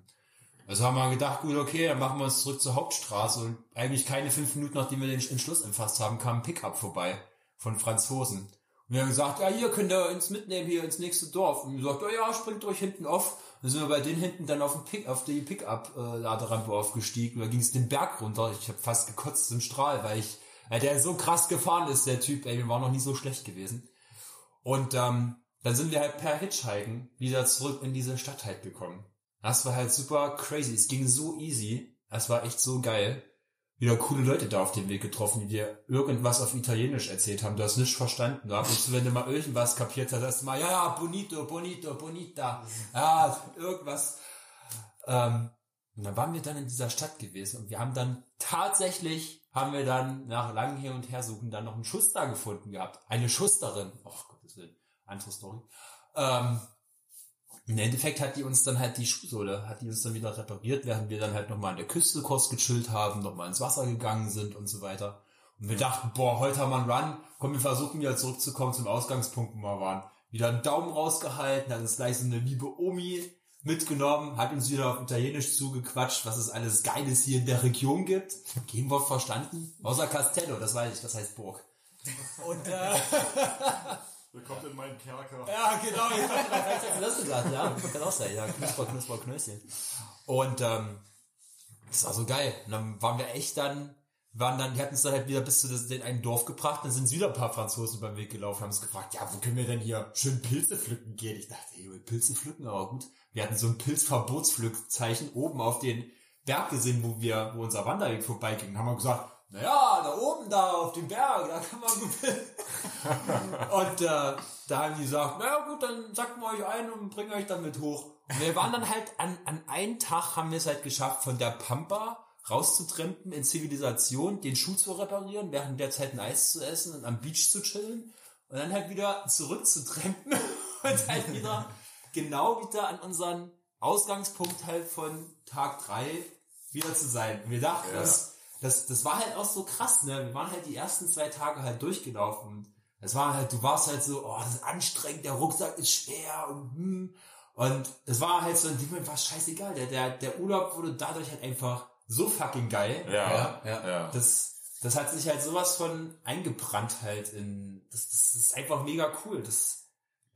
Also haben wir gedacht, gut, okay, dann machen wir uns zurück zur Hauptstraße und eigentlich keine fünf Minuten, nachdem wir den Entschluss entfasst haben, kam ein Pickup vorbei von Franzosen. Und wir haben gesagt, ja, hier könnt ihr uns mitnehmen, hier ins nächste Dorf. Und wir gesagt, ja, ja, springt euch hinten auf. Dann sind wir bei denen hinten dann auf, den Pick, auf die Pickup-Laderampe aufgestiegen. Da ging es den Berg runter. Ich habe fast gekotzt im Strahl, weil ich, Weil der so krass gefahren ist, der Typ, ey, wir waren noch nie so schlecht gewesen. Und ähm, dann sind wir halt per Hitchhiken wieder zurück in diese Stadt halt gekommen. Das war halt super crazy. Es ging so easy. Es war echt so geil. Wieder coole Leute da auf dem Weg getroffen, die dir irgendwas auf Italienisch erzählt haben. Du hast nichts verstanden. Da bist du, wenn du mal irgendwas kapiert hast, hast du mal, ja, ja, bonito, bonito, bonita. Ja, irgendwas. Ähm, und dann waren wir dann in dieser Stadt gewesen und wir haben dann tatsächlich, haben wir dann nach langem Hin und Her suchen, dann noch einen Schuster gefunden gehabt. Eine Schusterin. Oh Gottes Willen. Andere Story. Ähm, im Endeffekt hat die uns dann halt die Schuhsohle, hat die uns dann wieder repariert, während wir dann halt nochmal an der Küste kurz gechillt haben, nochmal ins Wasser gegangen sind und so weiter. Und wir dachten, boah, heute haben wir einen Run, komm, wir versuchen wieder zurückzukommen zum Ausgangspunkt, wo wir waren. Wieder einen Daumen rausgehalten, dann ist gleich so eine liebe Omi mitgenommen, hat uns wieder auf Italienisch zugequatscht, was es alles Geiles hier in der Region gibt. Kein Wort verstanden. Außer Castello, das weiß ich, das heißt Burg. Und äh, Willkommen in meinen Kerker. ja, genau, ja, das gesagt, ja, kann auch sein, ja, Knusper, Knusper, Knöschen. Und ähm, das war so geil. Und dann waren wir echt dann, waren dann, die hatten uns dann halt wieder bis zu den einen Dorf gebracht, dann sind wieder ein paar Franzosen beim Weg gelaufen, haben uns gefragt, ja, wo können wir denn hier schön Pilze pflücken gehen? Ich dachte, ey, Pilze pflücken, aber gut. Wir hatten so ein Pilzverbotspflückzeichen oben auf den Berg gesehen, wo wir, wo unser Wanderweg vorbeiging, haben wir gesagt, naja, da oben, da auf dem Berg, da kann man gut Und äh, da haben die gesagt, naja gut, dann sacken wir euch ein und bringen euch dann mit hoch. Und wir waren dann halt an, an einem Tag haben wir es halt geschafft, von der Pampa rauszutrampen in Zivilisation, den Schuh zu reparieren, während der Zeit ein Eis zu essen und am Beach zu chillen und dann halt wieder zurückzutrampen und halt wieder genau wieder an unseren Ausgangspunkt halt von Tag drei wieder zu sein. Und wir dachten, Ja. das, das, das war halt auch so krass, ne? Wir waren halt die ersten zwei Tage halt durchgelaufen. Es war halt, du warst halt so, oh, das ist anstrengend, der Rucksack ist schwer und hm. Und es war halt so, in dem Moment war es scheißegal. Der, der, der Urlaub wurde dadurch halt einfach so fucking geil. Ja, Ja, ja. Das, das hat sich halt sowas von eingebrannt halt in, das, das ist einfach mega cool. Das,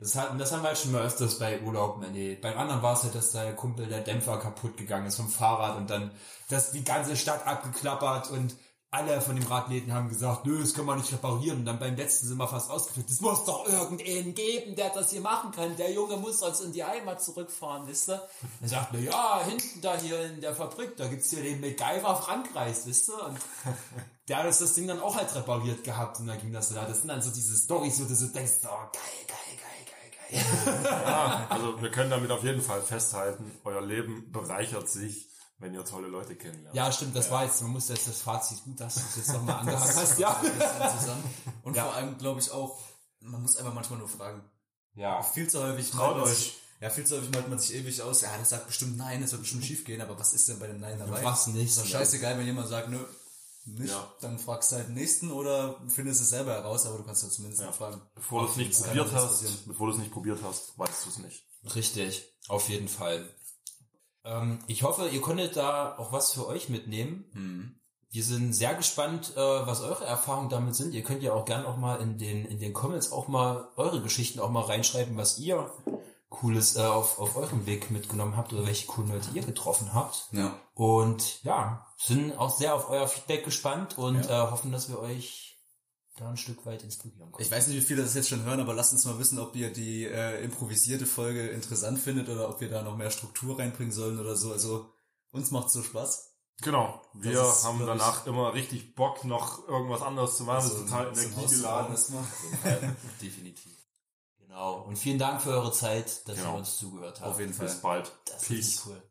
das hat, und das haben wir halt schon mal öfters bei Urlauben erlebt. Beim anderen war es halt, dass der Kumpel der Dämpfer kaputt gegangen ist vom Fahrrad und dann, dass die ganze Stadt abgeklappert und alle von dem Radläden haben gesagt, nö, das können wir nicht reparieren. Und dann beim letzten sind wir fast ausgeflippt. Es muss doch irgendeinen geben, der das hier machen kann. Der Junge muss uns in die Heimat zurückfahren, wisst ihr? Er sagt, na ja, hinten da hier in der Fabrik, da gibt's hier den MacGyver Frankreichs, wisst ihr? Und der hat das Ding dann auch halt repariert gehabt und dann ging das so da. Das sind dann so diese Storys, wo du so denkst, oh, geil, geil. Ja, also wir können damit auf jeden Fall festhalten, euer Leben bereichert sich, wenn ihr tolle Leute kennenlernt. Ja, stimmt, das war jetzt, man muss jetzt das Fazit, gut, dass du es jetzt nochmal angehakt hast, ja. Und Ja. vor allem glaube ich auch, man muss einfach manchmal nur fragen. Ja, Viel zu häufig Traut malt man euch. sich, ja, viel zu häufig malt man sich ewig aus. Ja, das sagt bestimmt nein, das wird bestimmt schief gehen, aber was ist denn bei dem Nein dabei? was nicht, Ist doch ja. scheißegal, wenn jemand sagt, nö, nicht, Ja. dann fragst du halt den nächsten oder findest es selber heraus, aber du kannst ja zumindest Ja. fragen. Bevor du es nicht probiert hast, passieren. bevor du es nicht probiert hast, weißt du es nicht. Richtig, auf jeden Fall. Ähm, ich hoffe, ihr konntet da auch was für euch mitnehmen. Wir sind sehr gespannt, äh, was eure Erfahrungen damit sind. Ihr könnt ja auch gern auch mal in den, in den Comments auch mal eure Geschichten auch mal reinschreiben, was ihr Cooles äh, auf, auf eurem Weg mitgenommen habt oder welche coolen Leute ihr getroffen habt. Ja. Und ja, sind auch sehr auf euer Feedback gespannt und äh, hoffen, dass wir euch da ein Stück weit inspirieren können. Ich weiß nicht, wie viele das jetzt schon hören, aber lasst uns mal wissen, ob ihr die äh, improvisierte Folge interessant findet oder ob wir da noch mehr Struktur reinbringen sollen oder so. Also uns macht so Spaß. Genau, wir Das ist, haben glaub ich- danach immer richtig Bock, noch irgendwas anderes zu machen. wir sind total so ein energiegeladen. Definitiv. Genau. Und vielen Dank für eure Zeit, dass Genau. ihr uns zugehört habt. Auf jeden Fall. Bis bald. Das ist Peace. cool.